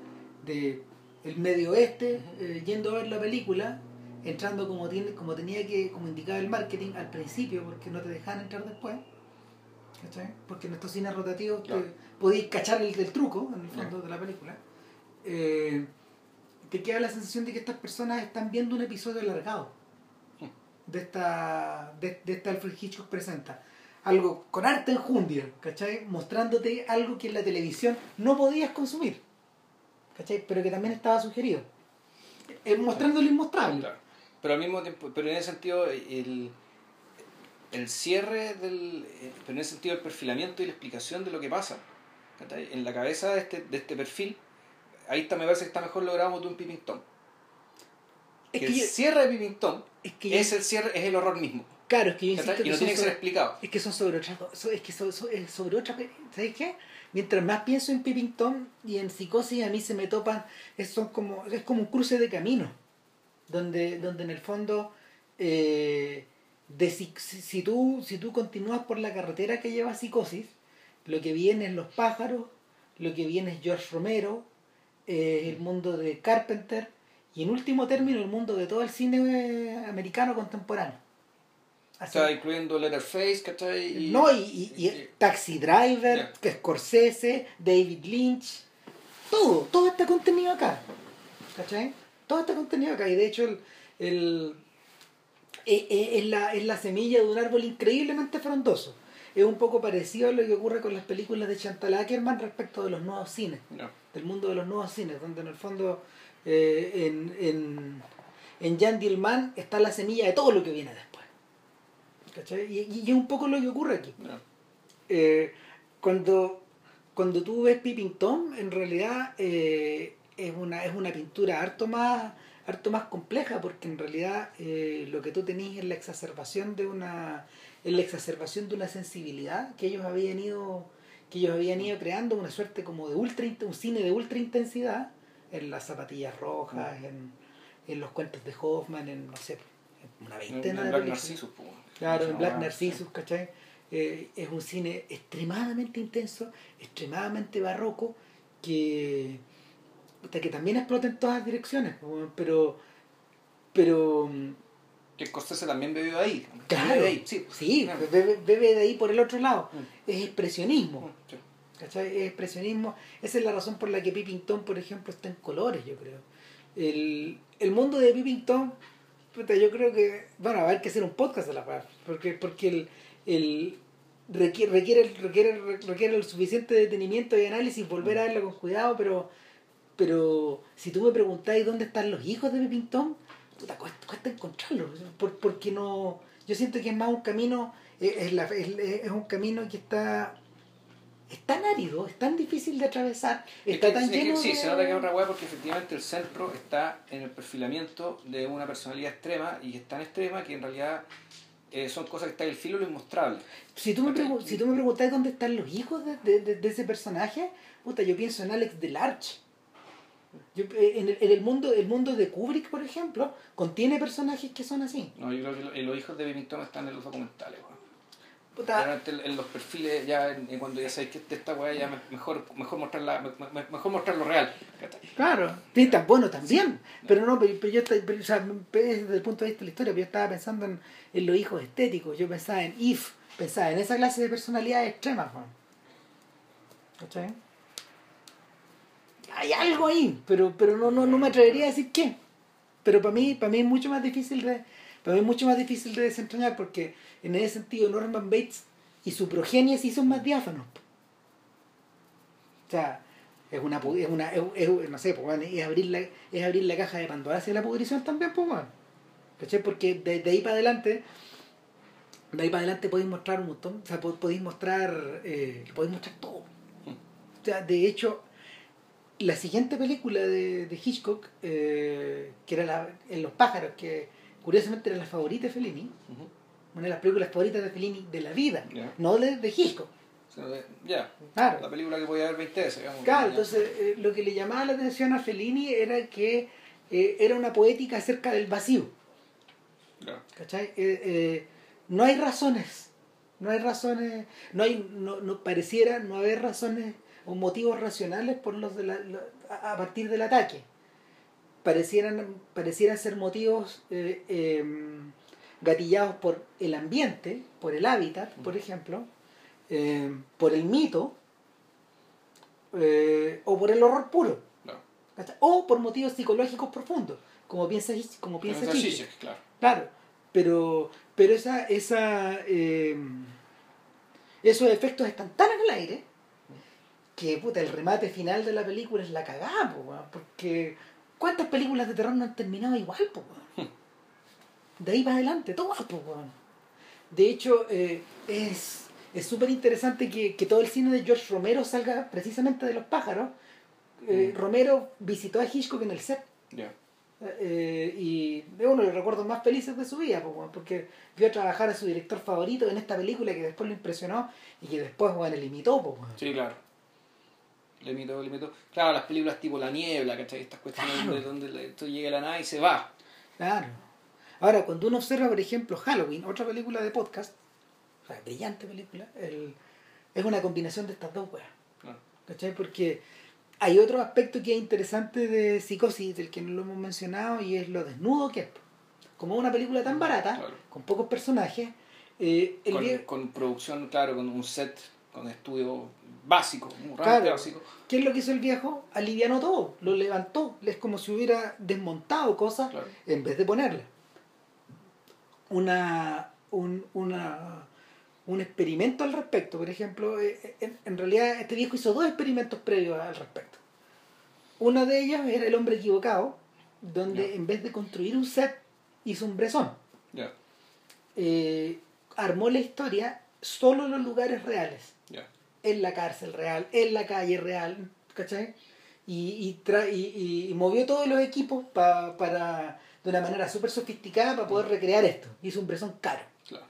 de el medio oeste eh, yendo a ver la película, entrando como tiene, como tenía que, como indicaba el marketing al principio, porque no te dejan entrar después, ¿cachai? Porque en estos cines rotativos podéis cachar el truco, en el fondo de la película eh, te queda la sensación de que estas personas están viendo un episodio alargado de esta, de, de esta Alfred Hitchcock presenta. Algo con arte enjundia, ¿cachai? Mostrándote algo que en la televisión no podías consumir, ¿cachai? Pero que también estaba sugerido. Eh, mostrando lo inmostrable. Pero al mismo tiempo, pero en ese sentido, el, el cierre del. Eh, pero en ese sentido, el perfilamiento y la explicación de lo que pasa. En la cabeza de este, de este perfil ahí está, me parece que está mejor logrado de un Pipping Tom. Es que, el cierre de Pipping Tom es, el cierre, es el horror mismo. Claro, es que yo insisto Y no tiene que ser explicado. Es que son sobre otra es que son, sobre otra ¿sabes qué? Mientras más pienso en Pipping Tom y en psicosis a mí se me topan es, son como, es como un cruce de camino donde, donde en el fondo eh, de, si, si, tú, si tú continúas por la carretera que lleva psicosis lo que viene es los pájaros lo que viene es George Romero eh, el mundo de Carpenter y en último término el mundo de todo el cine americano contemporáneo. Está incluyendo Letterface, ¿cachai? no, y, y, Taxi Driver, que es Scorsese, David Lynch, todo, todo está contenido acá. ¿Cachai? Todo está contenido acá. Y de hecho el, el es, es, la, es la semilla de un árbol increíblemente frondoso. Es un poco parecido a lo que ocurre con las películas de Chantal Ackerman respecto de los nuevos cines del mundo de los nuevos cines, donde en el fondo eh, en, en, en Jan Dillman está la semilla de todo lo que viene después. ¿Cachai? Y, es un poco lo que ocurre aquí. Eh, cuando, cuando tú ves Peeping Tom, en realidad eh, es, una, es una pintura harto más, harto más compleja, porque en realidad lo que tú tenés es la exacerbación de una es la exacerbación de una sensibilidad que ellos habían ido que ellos habían ido creando una suerte como de ultra un cine de ultra intensidad en las zapatillas rojas, en, en los cuentos de Hoffman, en no sé, una veintena de Black Narcissus, Claro, en Black Narcissus, ¿cachai? Eh, es un cine extremadamente intenso, extremadamente barroco, que, que también explota en todas direcciones, pero pero que Scorsese también bebió ahí. Claro, de ahí. sí, sí bebe, de ahí por el otro lado. Mm. Es expresionismo. Mm, ¿cachai? Es expresionismo. Esa es la razón por la que Pippington, por ejemplo, está en colores, yo creo. El, el mundo de Pippington, yo creo que, bueno, va a haber que hacer un podcast de la par, porque, porque el, el requiere, requiere, requiere, requiere el suficiente detenimiento y análisis, volver a verlo con cuidado, pero, pero si tú me preguntáis dónde están los hijos de Pippington, puta, cuesta, encontrarlo, porque no, yo siento que es más un camino, eh, es, la, es, un camino que está es tan árido, es tan difícil de atravesar, está tan lleno Sí, se nota que es otra hueá porque efectivamente el centro está en el perfilamiento de una personalidad extrema y es tan extrema que en realidad eh, son cosas que están en el filo lo inmostrable. Si tú, me si tú me preguntas dónde están los hijos de, de, de, ese personaje, puta, yo pienso en Alex Delarge eh, en, el, en, el, mundo el mundo de Kubrick, por ejemplo, contiene personajes que son así. No, yo creo que los hijos de Bennington están en los documentales. Puta. Generalmente en, los perfiles, ya cuando ya sabéis que esta weá ya me- mejor, mejor, mostrarla, me- me- mejor mostrar lo real. Claro, sí, tan bueno también. Pero no, pero, pero yo pero, o sea, desde el punto de vista de la historia, pero yo estaba pensando en, en los hijos estéticos, yo pensaba en If, pensaba en esa clase de personalidades extremas, Juan. ¿Cachai? Hay algo ahí, pero, pero no, no, no me atrevería a decir qué. Pero para mí, para mí es mucho más difícil de, para mí es mucho más difícil de desentrañar porque en ese sentido Norman Bates y su progenie sí son más diáfanos. O sea, es una, es una es, es- no sé, pues, es, abrir la, es abrir la caja de Pandora hacia la pudrición también, pues, bueno. ¿Cachai? Porque de, ahí para adelante, de ahí para adelante podéis mostrar un montón, o sea, po- podéis mostrar, eh, podéis mostrar todo. O sea, de hecho, la siguiente película de, de Hitchcock, eh, que era la, En los pájaros, que curiosamente era la favorita de Fellini, una de las películas favoritas de Fellini de la vida, Ya. no de, de Hitchcock. Claro. la película que podía ver 20 veces. digamos. Claro, entonces eh, lo que le llamaba la atención a Fellini era que eh, era una poética acerca del vacío. ¿cachai? Eh, no hay razones, no hay razones, no hay, no, no pareciera no haber razones o motivos racionales por los de la, a partir del ataque. Parecieran, parecieran ser motivos eh, eh, gatillados por el ambiente, por el hábitat, por ejemplo, eh, por el mito eh, o por el horror puro. O por motivos psicológicos profundos, como piensa, como piensa Zizek. Claro. Claro, pero, pero esa, esa, eh, esos efectos están tan en el aire que puta, el remate final de la película es la cagada, po, weón, porque ¿cuántas películas de terror no han terminado igual? Po, weón? De ahí para adelante, todas. Po, weón. De hecho, eh, es es súper interesante que, que todo el cine de George Romero salga precisamente de los pájaros. Eh, Mm. Romero visitó a Hitchcock en el set Ya. eh, y es uno de los recuerdos más felices de su vida, po, porque vio trabajar a su director favorito en esta película que después lo impresionó y que después bueno, le imitó. po. Sí, claro. Le imito, le imito. Claro, las películas tipo La Niebla, ¿cachai? Estas cuestiones Claro. donde, donde esto llega la nada y se va. Claro. Ahora, cuando uno observa, por ejemplo, Halloween, otra película de podcast, o sea, brillante película, el- es una combinación de estas dos weas. Claro. ¿Cachai? Porque hay otro aspecto que es interesante de Psicosis, del que no lo hemos mencionado, y es lo desnudo que es. Como es una película tan barata, Claro. con pocos personajes, eh, el Con, con producción, claro, con un set, con estudio básico, un Claro. básico. ¿qué es lo que hizo el viejo? Alivianó todo, lo levantó, es como si hubiera desmontado cosas Claro. en vez de ponerlas. Una, un, una, un experimento al respecto, por ejemplo, eh, en, en realidad este viejo hizo dos experimentos previos al respecto. Uno de ellos era El hombre equivocado, donde en vez de construir un set, hizo un brezón. Eh, armó la historia solo en los lugares reales. En la cárcel real, en la calle real, ¿cachai? Y, y, tra- y, y- movió todos los equipos pa- para de una manera súper sofisticada para poder recrear esto. Hizo un presón caro, Claro.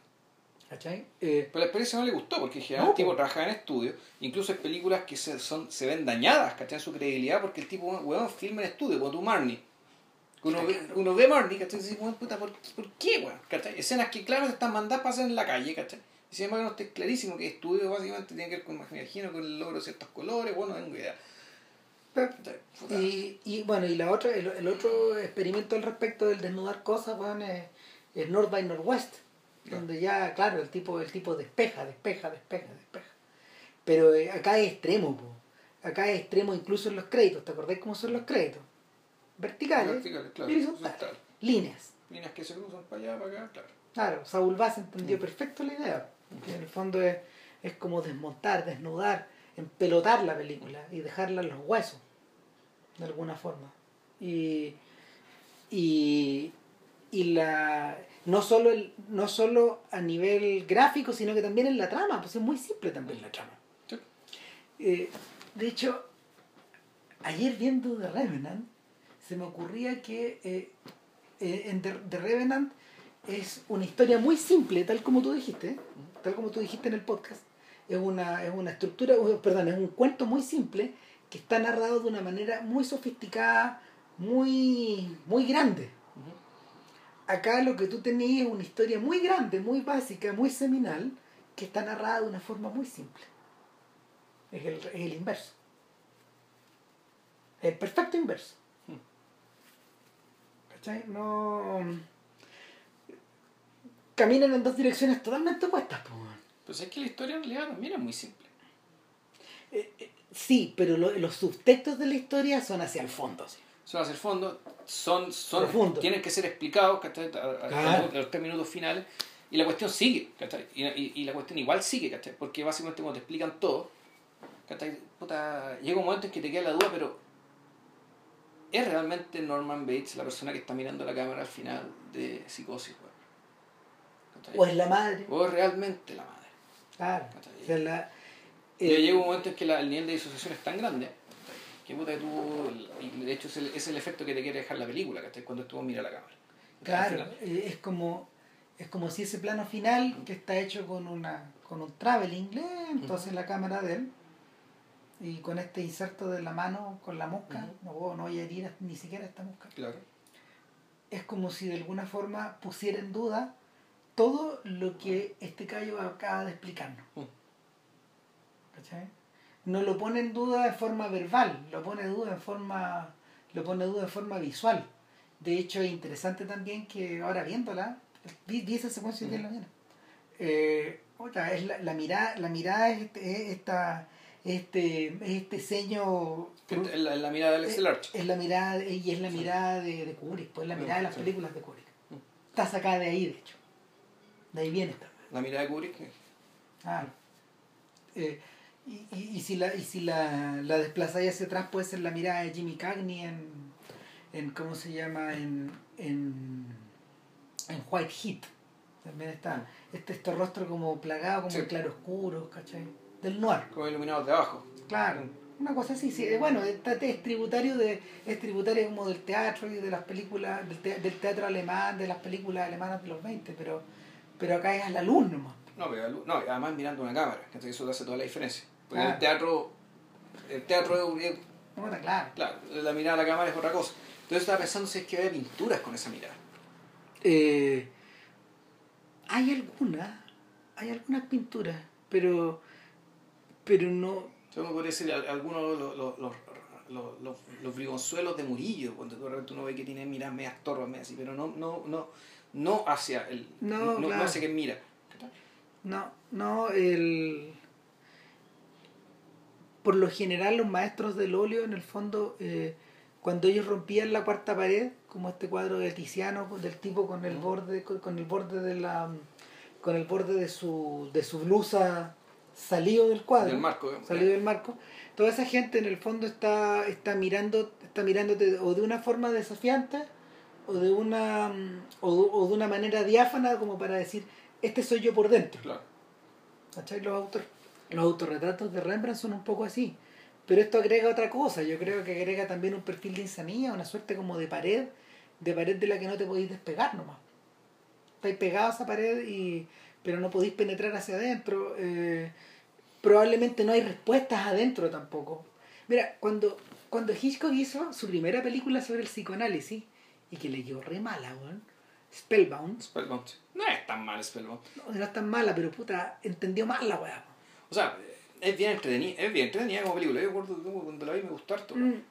¿cachai? Eh, Pero la experiencia no le gustó porque No, el tipo po. trabajaba en estudio. Incluso hay películas que se, son, se ven dañadas, ¿cachai? En su credibilidad porque el tipo, weón, filma en estudio, como tú Marnie. Uno, ve, uno ve Marnie, ¿cachai? Y dice, weón, puta, ¿por, ¿por qué, weón? ¿Cachai? Escenas que, claro, están mandadas para hacer en la calle, ¿cachai? Sin embargo, no está clarísimo que estudio básicamente tiene que ver con, me imagino, con el logro de ciertos colores, bueno, no tengo idea. Y, y bueno, y la otra, el, el otro experimento al respecto del desnudar cosas, bueno, es, es North by Northwest, Ya. donde ya, claro, el tipo, el tipo despeja, despeja, despeja, despeja. Pero eh, acá es extremo, po. acá es extremo incluso en los créditos, ¿te acordás cómo son los créditos? Verticales, Verticales, claro, horizontales. líneas. Líneas que se cruzan para allá, para acá, claro. Claro, Saúl Vaz entendió Mm. perfecto la idea. Que en el fondo es, es como desmontar, desnudar, empelotar la película y dejarla en los huesos, de alguna forma. Y, y, y la no solo el, no solo a nivel gráfico, sino que también en la trama, pues es muy simple también la trama. Sí. Eh, de hecho, ayer viendo The Revenant, se me ocurría que eh, eh, en The, The Revenant es una historia muy simple, tal como tú dijiste, tal como tú dijiste en el podcast. Es una, es una estructura, perdón, es un cuento muy simple que está narrado de una manera muy sofisticada, muy, muy grande. Acá lo que tú tenías es una historia muy grande, muy básica, muy seminal, que está narrada de una forma muy simple. Es el, es el inverso. El perfecto inverso. Hmm. ¿Cachai? No. Caminan en dos direcciones totalmente opuestas, weón. Pues es que la historia en realidad también es muy simple. Eh, eh, Sí, pero lo- los subtextos de la historia son hacia el fondo. sí. Son hacia el fondo, son, son Profundo. tienen que ser explicados ¿cachai? a, a- a Claro. los- tres minutos finales. Y la cuestión sigue, ¿cachai? Y, y- y la cuestión igual sigue, ¿cachai? Porque básicamente cuando te explican todo, ¿cachai? Puta, llega un momento en que te queda la duda, pero ¿es realmente Norman Bates la persona que está mirando la cámara al final de Psicosis? weón? ¿Cachai? O es la madre. ¿O es realmente la madre? Claro. O sea, la- eh, un momento en que la- el nivel de disociación es tan grande que puta que tú, y de hecho es el, es el efecto que te quiere dejar la película, ¿cachai? Cuando tú mira la cámara. Claro, eh, es como es como si ese plano final que está hecho con una con un traveling Ujú. hacia la cámara de él y con este inserto de la mano con la mosca, no, no voy a herir ni siquiera esta mosca. Claro. Es como si de alguna forma pusiera en duda todo lo que este callo acaba de explicarnos. Mm. ¿Cachai? No lo pone en duda de forma verbal, lo pone en duda en forma, lo pone en duda de forma visual. De hecho, es interesante también que ahora viéndola, vi, vi esa secuencia de Ujú. la mañana. Eh, otra, es la, la mirada, la mirada es este, es esta, este, es este ceño En la, en la mirada de Alex Eh, Delarge. es la mirada y es la mirada de, de Kubrick, pues es la mirada de las películas de Kubrick. Mm. Está sacada de ahí, de hecho. De ahí viene esta. La mirada de Kubrick. eh, Ah. Eh, y, y, y si la, y si la, la desplazáis hacia atrás puede ser la mirada de Jimmy Cagney en, en ¿cómo se llama? En, en, en White Heat. También está este, este rostro como plagado, como Sí. en claroscuro, ¿cachai? Del noir. Como iluminados de abajo. Claro, una cosa así, sí. Eh, Bueno, es, es tributario de, es tributario como del teatro y de las películas, del, te- del teatro alemán, de las películas alemanas de los 20, pero, pero acá es a la luz nomás. No, pero no, además mirando una cámara, que eso hace toda la diferencia. Porque Claro. el teatro, el teatro, es- es- No, está claro. claro, la mirada a la cámara es otra cosa. Entonces estaba pensando si es que había pinturas con esa mirada. Eh, hay algunas, hay algunas pinturas, pero, pero no, Yo me podría decir al- algunos los, los, los, los, los, los bribonzuelos de Murillo, cuando de repente uno ve que tiene miradas medias torres, medias así, pero no, no, no, no hacia el, No, no, claro. hacia quien mira. no, no, el... Por lo general los maestros del óleo, en el fondo, eh, cuando ellos rompían la cuarta pared, como este cuadro de Tiziano, del tipo con el borde, con, con el borde de la con el borde de su, de su blusa salido del cuadro. Del marco. ¿eh? salido del marco, toda esa gente en el fondo está, está mirando, está mirándote o de una forma desafiante o de una o, o de una manera diáfana como para decir este soy yo por dentro. Los, autor, los autorretratos de Rembrandt son un poco así. Pero esto agrega otra cosa, yo creo que agrega también un perfil de insanía, una suerte como de pared, de pared de la que no te podéis despegar nomás. Estáis pegados a esa pared y pero no podéis penetrar hacia adentro. eh, probablemente no hay respuestas adentro tampoco. Mira, cuando, cuando Hitchcock hizo su primera película sobre el psicoanálisis, y que le quedó re mala, weón, Spellbound, Spellbound. No es tan mal Spellbound. no, no es tan mala, pero puta, entendió mal la weá. O sea, es bien entretenida, es bien entretenida como película. Yo recuerdo cuando la vi me gustó harto. Mm.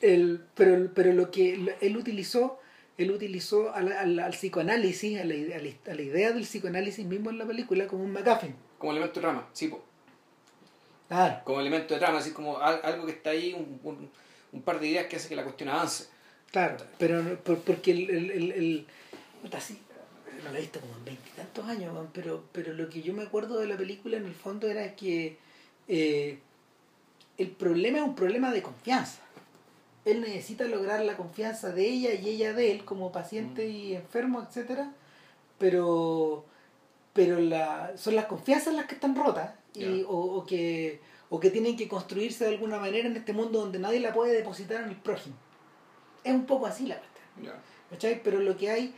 El, pero, pero lo que él utilizó, él utilizó al, al, al psicoanálisis, a la, a, la, a la idea del psicoanálisis mismo en la película como un MacGuffin. Como elemento de trama, sí, po. Claro. como elemento de trama, así como al- algo que está ahí, un, un, un par de ideas que hace que la cuestión avance. Claro, pero porque el, el, el, el- puta, sí, no lo he visto como en veintitantos años, pero, pero lo que yo me acuerdo de la película en el fondo era que eh, el problema es un problema de confianza. Él necesita lograr la confianza de ella y ella de él como paciente y enfermo, etcétera, pero pero la, son las confianzas las que están rotas y, o, o que o que tienen que construirse de alguna manera en este mundo donde nadie la puede depositar en el prójimo. Es un poco así la cuestión. ¿cachai? Pero lo que hay,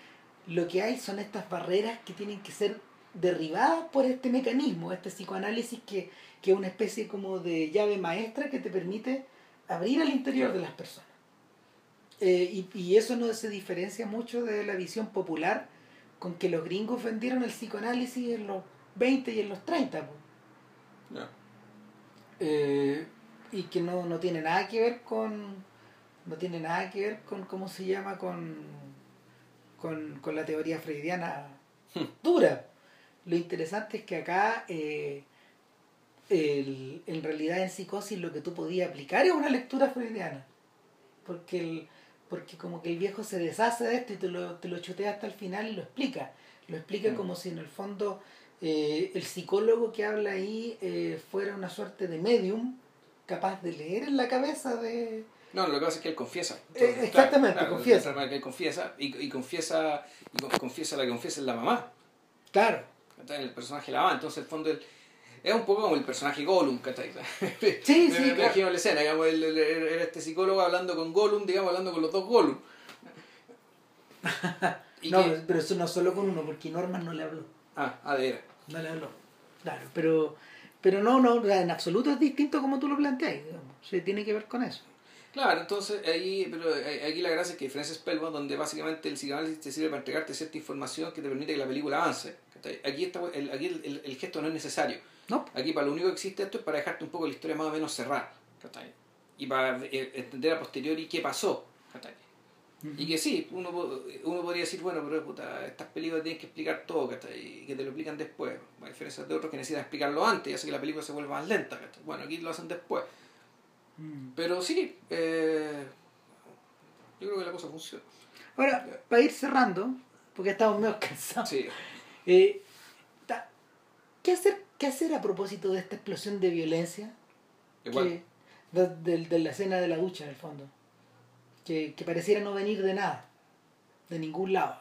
lo que hay son estas barreras que tienen que ser derribadas por este mecanismo, este psicoanálisis que, que es una especie como de llave maestra que te permite abrir al interior de las personas. Eh, y, y eso no se diferencia mucho de la visión popular con que los gringos vendieron el psicoanálisis en los 20 y en los 30. po. Ya. Eh, y que no, no tiene nada que ver con no tiene nada que ver con cómo se llama con con, con la teoría freudiana dura. Lo interesante es que acá eh, el- en realidad en psicosis lo que tú podías aplicar es una lectura freudiana porque el, porque como que el viejo se deshace de esto y te lo, te lo chutea hasta el final y lo explica. Lo explica Mm. como si en el fondo eh, el psicólogo que habla ahí eh, fuera una suerte de medium capaz de leer en la cabeza de No, lo que pasa es que él confiesa. Eh, exactamente, confiesa. Que él confiesa y, y confiesa y con- confiesa la que confiesa es la mamá. claro ¿cachai? El personaje la mamá. Entonces, el fondo, él- es un poco como el personaje Gollum, ¿cachai? Sí, sí, me claro. imagino la escena, digamos, era este psicólogo hablando con Gollum, digamos, hablando con los dos Gollum. Y no pero eso no solo con uno porque Norman no le habló Ah, ah, de no le habló claro pero pero no no en absoluto es distinto como tú lo planteas digamos tiene que ver con eso Claro, entonces ahí, pero ahí- aquí la gracia es que hay diferencia Spellbound donde básicamente el psicoanálisis te sirve para entregarte cierta información que te permite que la película avance. Aquí, está, el, aquí el, el- el gesto no es necesario. no Aquí para lo único que existe esto es para dejarte un poco la historia más o menos cerrada. Y para eh, entender a posteriori qué pasó. Y que sí, uno, uno podría decir, bueno, pero puta, estas películas tienen que explicar todo. Y que te lo explican después. A diferencia de otros que necesitan explicarlo antes y hace que la película se vuelva más lenta. Bueno, aquí lo hacen después. Mm. Pero sí, eh, yo creo que la cosa funciona. ahora para ir cerrando porque estamos medio cansados Sí, Eh, ¿qué, hacer, ¿Qué hacer a propósito de esta explosión de violencia? Que, de, de- de la escena de la ducha, en el fondo. Que, que pareciera no venir de nada, de ningún lado.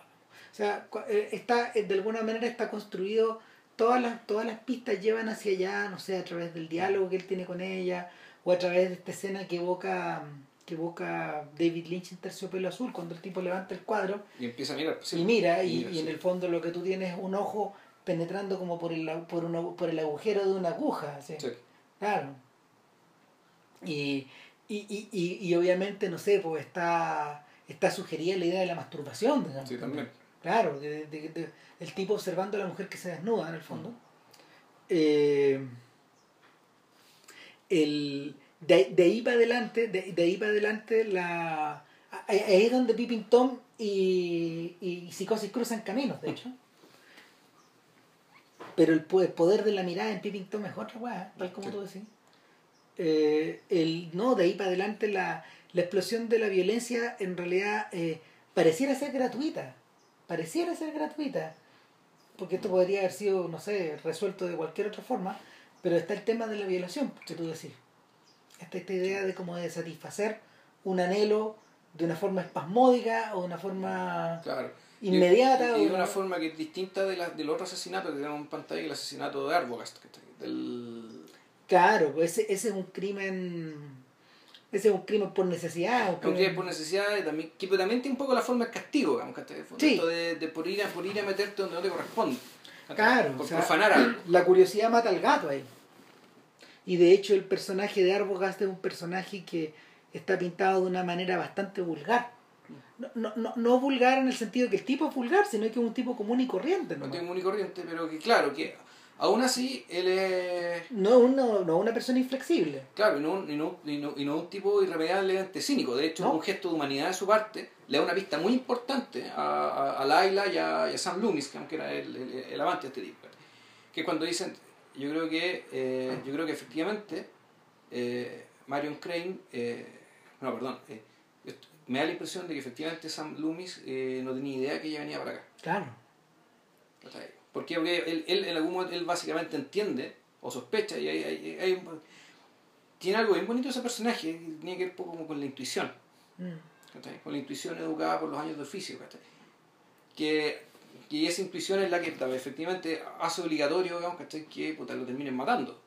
O sea, eh, está, de alguna manera está construido, todas las, todas las pistas llevan hacia allá, no sé, a través del diálogo que él tiene con ella, o a través de esta escena que evoca, que evoca David Lynch en Terciopelo Azul, cuando el tipo levanta el cuadro Y empieza a mirar. pues, sí. y mira, y, mira, y en el fondo lo que tú tienes es un ojo penetrando como por el, por una- por el agujero de una aguja. Sí. Claro. Y, y, y, y, y obviamente, no sé, pues está, está sugerida la idea de la masturbación. digamos. Sí, también. Claro, de, de- de- el tipo observando a la mujer que se desnuda en el fondo. Eh, el, de, de ahí para adelante, de, de ahí para adelante, la, ahí es donde Pippin Tom y, y Psicosis cruzan caminos, de hecho. Pero el poder de la mirada en Pippin Tom es otra weá, tal como Sí. tú decís. Eh, el, no, de ahí para adelante la, la explosión de la violencia en realidad eh, pareciera ser gratuita. Pareciera ser gratuita. Porque esto podría haber sido, no sé, resuelto de cualquier otra forma. Pero está el tema de la violación, que tú decís. Está esta idea de como de satisfacer un anhelo de una forma espasmódica o de una forma Claro. inmediata. Y, de o- una forma que es distinta de la, del otro asesinato que tenemos en pantalla, el asesinato de Arbogast. Del... Claro, pues ese, ese es un crimen. Ese es un crimen por necesidad. un Un crimen por necesidad y también, que también tiene un poco la forma de castigo, digamos. Sí. De por, ir a, por ir a meterte donde no te corresponde. Claro, Por o sea, profanar algo. La curiosidad mata al gato ahí. Y de hecho el personaje de Arbogast es un personaje que está pintado de una manera bastante vulgar. No, no, no, no vulgar en el sentido que el tipo es vulgar, sino que es un tipo común y corriente. No ¿no? tiene común y corriente, pero que claro, que aún así él es... No es una, no una persona inflexible. Claro, y no, un- y no, y no, y no un tipo irremediablemente cínico. De hecho, un gesto de humanidad de su parte le da una pista muy importante a, a, a Laila y a, y a Sam Loomis, que aunque era el, el, el amante de este tipo. Que cuando dicen, yo creo que, eh, yo creo que efectivamente eh, Marion Crane, eh, no, perdón, me da la impresión de que efectivamente Sam Loomis eh, no tenía idea que ella venía para acá. Claro. ¿Por qué? Porque él, él en algún momento él básicamente entiende o sospecha y hay, hay- hay un- tiene algo bien bonito ese personaje tiene que ver un poco como con la intuición, Mm. ¿Cachai? con la intuición educada por los años de oficio. ¿cachai? Que, que esa intuición es la que efectivamente hace obligatorio digamos, ¿cachai? que puta, lo terminen matando.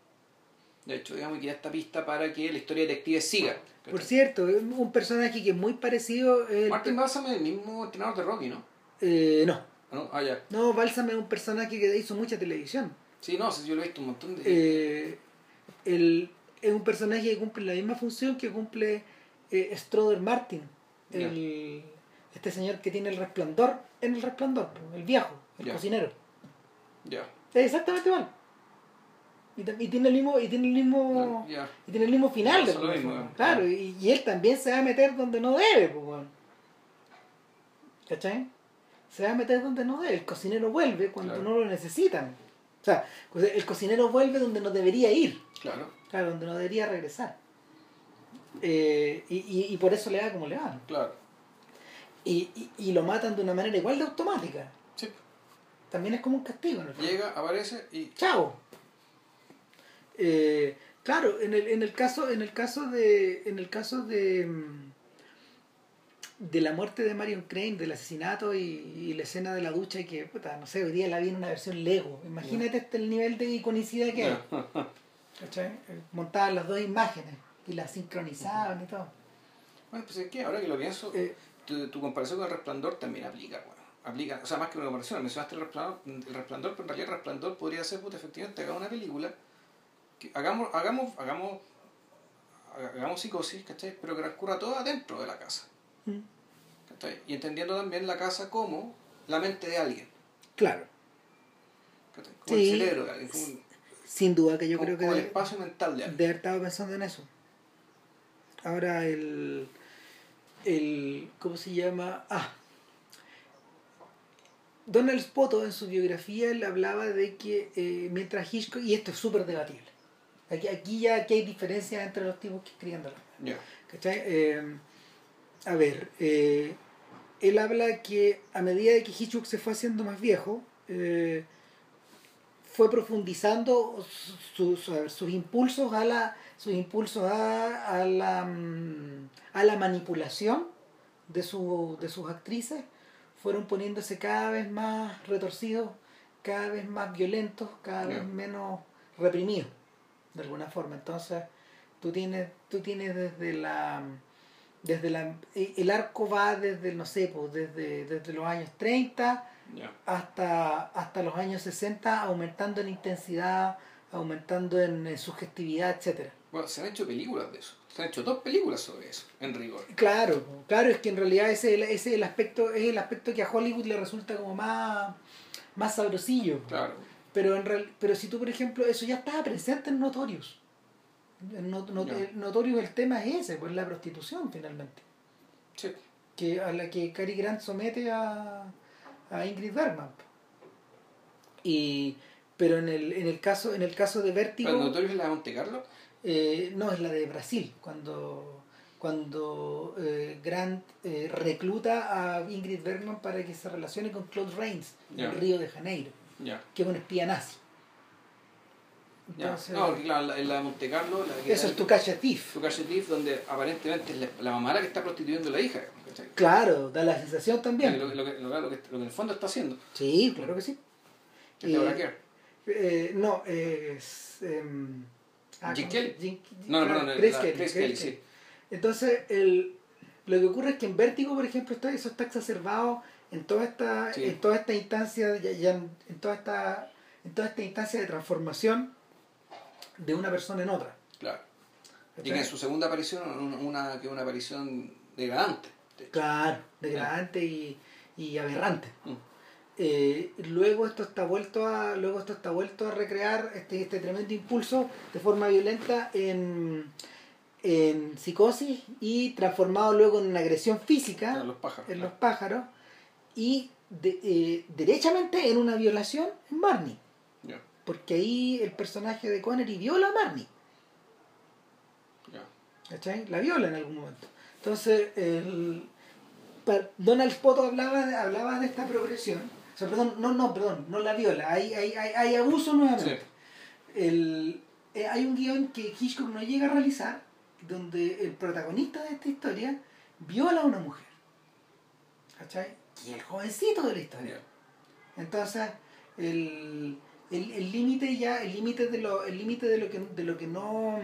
De hecho, digamos que ya está pista para que la historia detective siga. ¿cachai? Por cierto, es un personaje que es muy parecido. eh, Martin Balsam es el mismo entrenador de Rocky, ¿no? eh, no, ¿No? Ah, ya. no, Balsam es un personaje que hizo mucha televisión. Sí, no, yo lo he visto un montón de... Eh, el- es un personaje que cumple la misma función que cumple eh, Stroder Martin, el, este señor que tiene el resplandor en el resplandor, el viejo, el cocinero. Ya. Es exactamente igual. Y, y tiene el mismo, y tiene el mismo, y tiene el mismo final. de lo mismo. Claro, y, y él también se va a meter donde no debe, pues, weón. ¿Cachai? Se va a meter donde no debe. El cocinero vuelve cuando Claro. no lo necesitan. O sea, el cocinero vuelve donde no debería ir. Claro, Claro, donde no debería regresar. Eh, y, y, y por eso le da como le va. claro. Y, y, y lo matan de una manera igual de automática. Sí. También es como un castigo. en el fondo. Llega, aparece y. Chao. Eh, claro, en el, en el caso, en el caso de. En el caso de. mm, De la muerte de Marion Crane, del asesinato y, y la escena de la ducha y que, puta, no sé, hoy día la vi en una versión Lego. Imagínate este el nivel de iconicidad que hay. Eh, Montaban las dos imágenes y las sincronizaban y todo. Bueno, pues es que ahora que lo pienso, Eh, tu, tu comparación con el resplandor también aplica, bueno. Aplica, o sea, más que una comparación, mencionaste el resplandor, el resplandor, pero en realidad el resplandor podría ser, puta, efectivamente, hagamos una película, que hagamos, hagamos, hagamos, hagamos psicosis, ¿cachai? Pero que transcurra todo adentro de la casa, mm, ¿cachai? Y entendiendo también la casa como la mente de alguien, claro, ¿cachai? Como Sí. el cerebro de alguien, como, un- sin duda que yo como- creo que como el espacio mental de alguien. de haber estado pensando en eso. Ahora el, el ¿cómo se llama? Ah, Donald Spoto en su biografía él hablaba de que eh, mientras Hitchcock, y esto es súper debatible, aquí, aquí ya aquí hay diferencias entre los tipos que escriben ¿Cachai? Eh, a ver, eh, él habla que a medida de que Hitchcock se fue haciendo más viejo, eh, fue profundizando su- su- a ver, sus impulsos a la sus impulsos a, a la mm, a la manipulación de su, de sus actrices fueron poniéndose cada vez más retorcidos cada vez más violentos cada vez menos reprimidos de alguna forma. Entonces tú tienes tú tienes desde la desde la el arco va desde no sé pues desde, desde los años 30 ya. hasta, hasta los años 60, aumentando en intensidad, aumentando en, en sugestividad, etcétera Bueno, se han hecho películas de eso. Se han hecho dos películas sobre eso, en rigor. Claro, claro, es que en realidad ese, es el- ese es el aspecto, es el aspecto que a Hollywood le resulta como más, más sabrosillo. Claro. Pero en real- pero si tú, por ejemplo, eso ya estaba presente en Notorious. Not- en Notorious el tema es ese, pues la prostitución finalmente. Sí. que a la que Cary Grant somete a, a Ingrid Bergman y pero en el, en el caso en el caso de Vértigo ¿El notorio es la de Monte Carlo? Eh, no es la de Brasil cuando cuando eh, Grant eh, recluta a Ingrid Bergman para que se relacione con Claude Rains Ya. en Río de Janeiro que es un espía nazi. Entonces, No, porque claro, la, la de Monte Carlo, la que eso es tu cacha thief tu calle Thief, donde aparentemente es la, la mamá la que está prostituyendo a la hija. ¿cachai? claro da la sensación también Lo, lo que, lo, lo que, en el fondo está haciendo. sí claro que sí Que te Eh, Eh, no, es. Ah. Kelly. Jim- No, no, perdón, Grace Kelly, Grace Kelly, Kelly. sí. Entonces, el, lo que ocurre es que en Vértigo, por ejemplo, está, eso está exacerbado en toda esta, Sí. en toda esta instancia, ya, ya en, toda esta, en toda esta instancia de transformación de una persona en otra. Claro. Y en su segunda aparición, una, que una aparición degradante. de. Claro, degradante y, y aberrante. Mm. Eh, luego esto está vuelto a luego esto está vuelto a recrear este, este tremendo impulso de forma violenta en, en psicosis y transformado luego en una agresión física Claro, los pájaros. en los pájaros y de- eh, derechamente en una violación en Barney Ya, porque ahí el personaje de Connery viola a. ¿cachai? La viola en algún momento. Entonces, el, Donald Spoto hablaba hablaba de esta progresión. Sea, perdón, no, no, perdón, no la viola. Hay, hay, hay, hay abuso nuevamente. El, eh, hay un guion que Hitchcock no llega a realizar, donde el protagonista de esta historia viola a una mujer. ¿Cachai? Y el jovencito de la historia. Entonces, el el el límite ya, el límite de lo, el límite de lo que de lo que no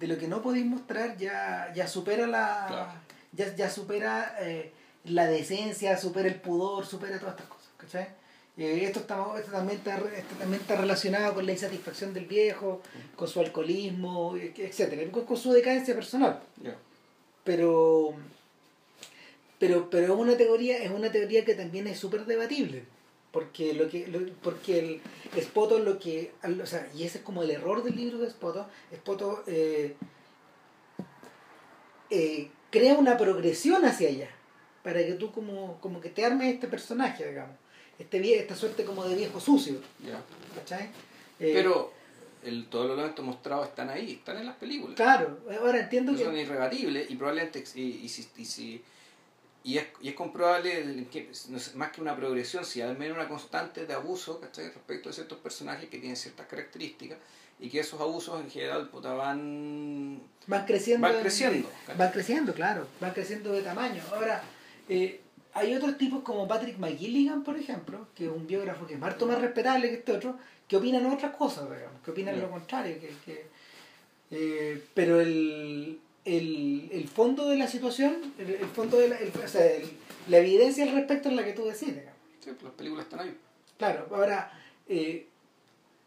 de lo que no podéis mostrar ya, ya supera la Claro. ya, ya supera eh, la decencia, supera el pudor, supera todas estas cosas, ¿cachai? Eh, esto, está, esto, también está, esto también está relacionado con la insatisfacción del viejo, con su alcoholismo, etcétera, con, con su decadencia personal pero pero pero es una teoría es una teoría que también es súper debatible Porque lo que lo- porque el Spoto lo que o sea, y ese es como el error del libro de Spoto, Spoto eh, eh, crea una progresión hacia allá para que tú como, como que te armes este personaje, digamos. Este esta suerte como de viejo sucio. Eh, Pero el, todos los elementos mostrados están ahí, están en las películas. claro, ahora entiendo No que son irrebatibles y probablemente y, y, si- y, si- y es, y es comprobable que, más que una progresión si al menos una constante de abuso ¿cachai? respecto a ciertos personajes que tienen ciertas características y que esos abusos en general puta, van van creciendo van en- creciendo, van creciendo claro van creciendo de tamaño ahora eh, hay otros tipos como Patrick McGilligan por ejemplo que es un biógrafo que es harto más respetable que este otro que opinan otras cosas digamos que opinan Ya. lo contrario que, que, eh, pero el, el, el fondo de la situación el, el fondo de la, el- o sea, el- la evidencia al respecto es la que tú decís digamos. sí, pues las películas están ahí Claro, ahora, eh,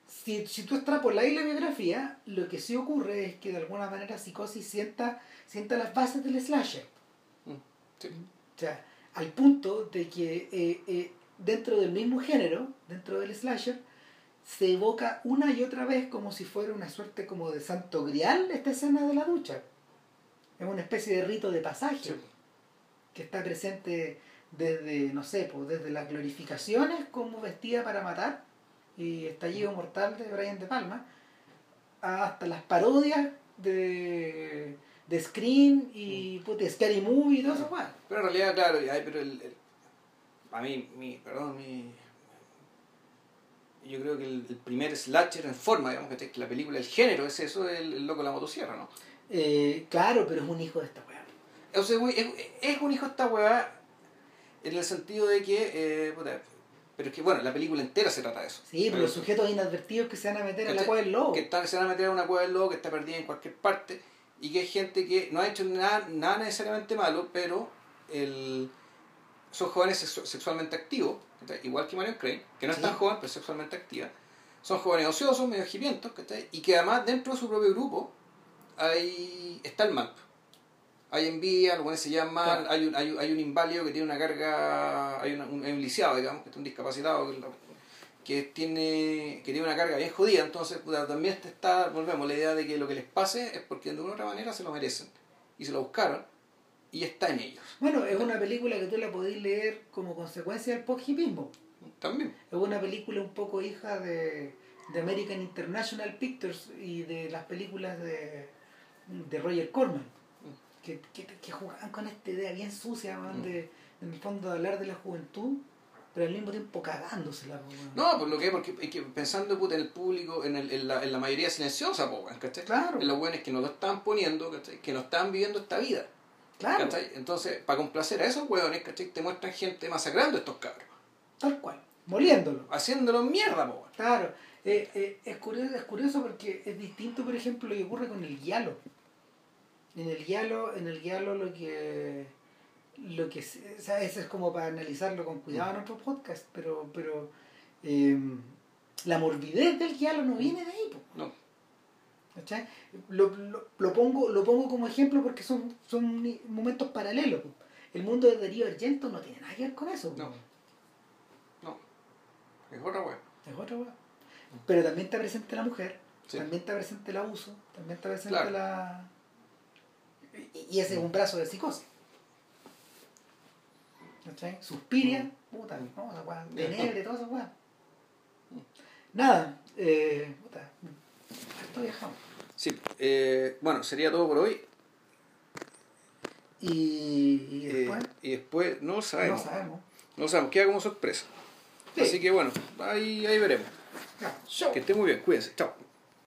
si, si tú extrapolas la biografía, lo que sí ocurre es que de alguna manera Psicosis sienta, sienta las bases del slasher. Mm, sí. O sea, al punto de que eh, eh, dentro del mismo género, dentro del slasher, se evoca una y otra vez como si fuera una suerte como de santo grial esta escena de la ducha. Es una especie de rito de pasaje Sí. que está presente desde, no sé, pues desde las glorificaciones como vestida para matar y estallido mortal de Brian De Palma, hasta las parodias de, de Scream y puta, Scary Movie y todo eso, weón. pero en realidad claro y hay- pero el, el- a mí mi perdón mi yo creo que el, el primer slasher en forma digamos que la película el género es eso el, el loco de la motosierra no Eh, claro, pero es un hijo de esta weá. O sea, güey, es, es un hijo de esta weá en el sentido de que, eh, puta, pero es que bueno, la película entera se trata de eso. Sí, pero los sujetos inadvertidos que se van a meter en la cueva del lobo. Que están, se van a meter a una cueva del lobo que está perdida en cualquier parte y que hay gente que no ha hecho nada, nada necesariamente malo, pero el, son jóvenes sexu- sexualmente activos, igual que Marion Crane, que no es Sí. tan joven, pero sexualmente activa. Son jóvenes ociosos, medio hipientos, y que además dentro de su propio grupo hay, está el mal. Hay envidia, lo que se llama, Claro. hay, un, hay, hay un inválido que tiene una carga, hay, una- un, hay un lisiado, digamos, que es un discapacitado que, tiene que tiene una carga bien jodida, entonces puta, también está, volvemos, la idea de que lo que les pase es porque de una u otra manera se lo merecen y se lo buscaron y está en ellos. Bueno, es una película que tú la podés leer como consecuencia del post-hipismo. También. Es una película un poco hija de, de American International Pictures y de las películas de, de Roger Corman, que, que, que jugaban con esta idea bien sucia, man, de, en el fondo, de hablar de la juventud, pero al mismo tiempo cagándosela. po. No, por lo que es, porque es que pensando puta, en el público, en, el- en, la, en la mayoría silenciosa, po, ¿cachai? Claro. En los buenos que no lo están poniendo, ¿cachai? Que no están viviendo esta vida. Claro, ¿cachai? Entonces, para complacer a esos hueones, ¿cachai? Te muestran gente masacrando a estos cabros. tal cual, moliéndolo. Haciéndolo mierda, po. Claro, eh, eh, es, curioso, es curioso porque es distinto, por ejemplo, lo que ocurre con el guialo. En el guialo, en el guialo lo que lo que o sea, eso es como para analizarlo con cuidado en otro podcast, pero pero eh, la morbidez del guialo no viene de ahí, po, No. ¿cachai? Lo, lo, lo pongo lo pongo como ejemplo porque son son momentos paralelos. po. El mundo de Darío Argento no tiene nada que ver con eso. po. No. No. Es otra weón. Es otra weá. Pero también está presente la mujer, Sí. también está presente el abuso, también está presente Claro. la. Y, y ese es un brazo de psicosis. ¿Cachai? Suspiria, puta, no, esa weá, Ya. Tenebre, toda esa weá. Nada, eh, puta, esto viajamos. Sí. eh, bueno, sería todo por hoy. Y, y Eh, después, y después no sabemos. no sabemos. No sabemos, queda como sorpresa. Sí. Así que bueno, ahí, ahí veremos. Que esté muy bien, cuídense. Chao.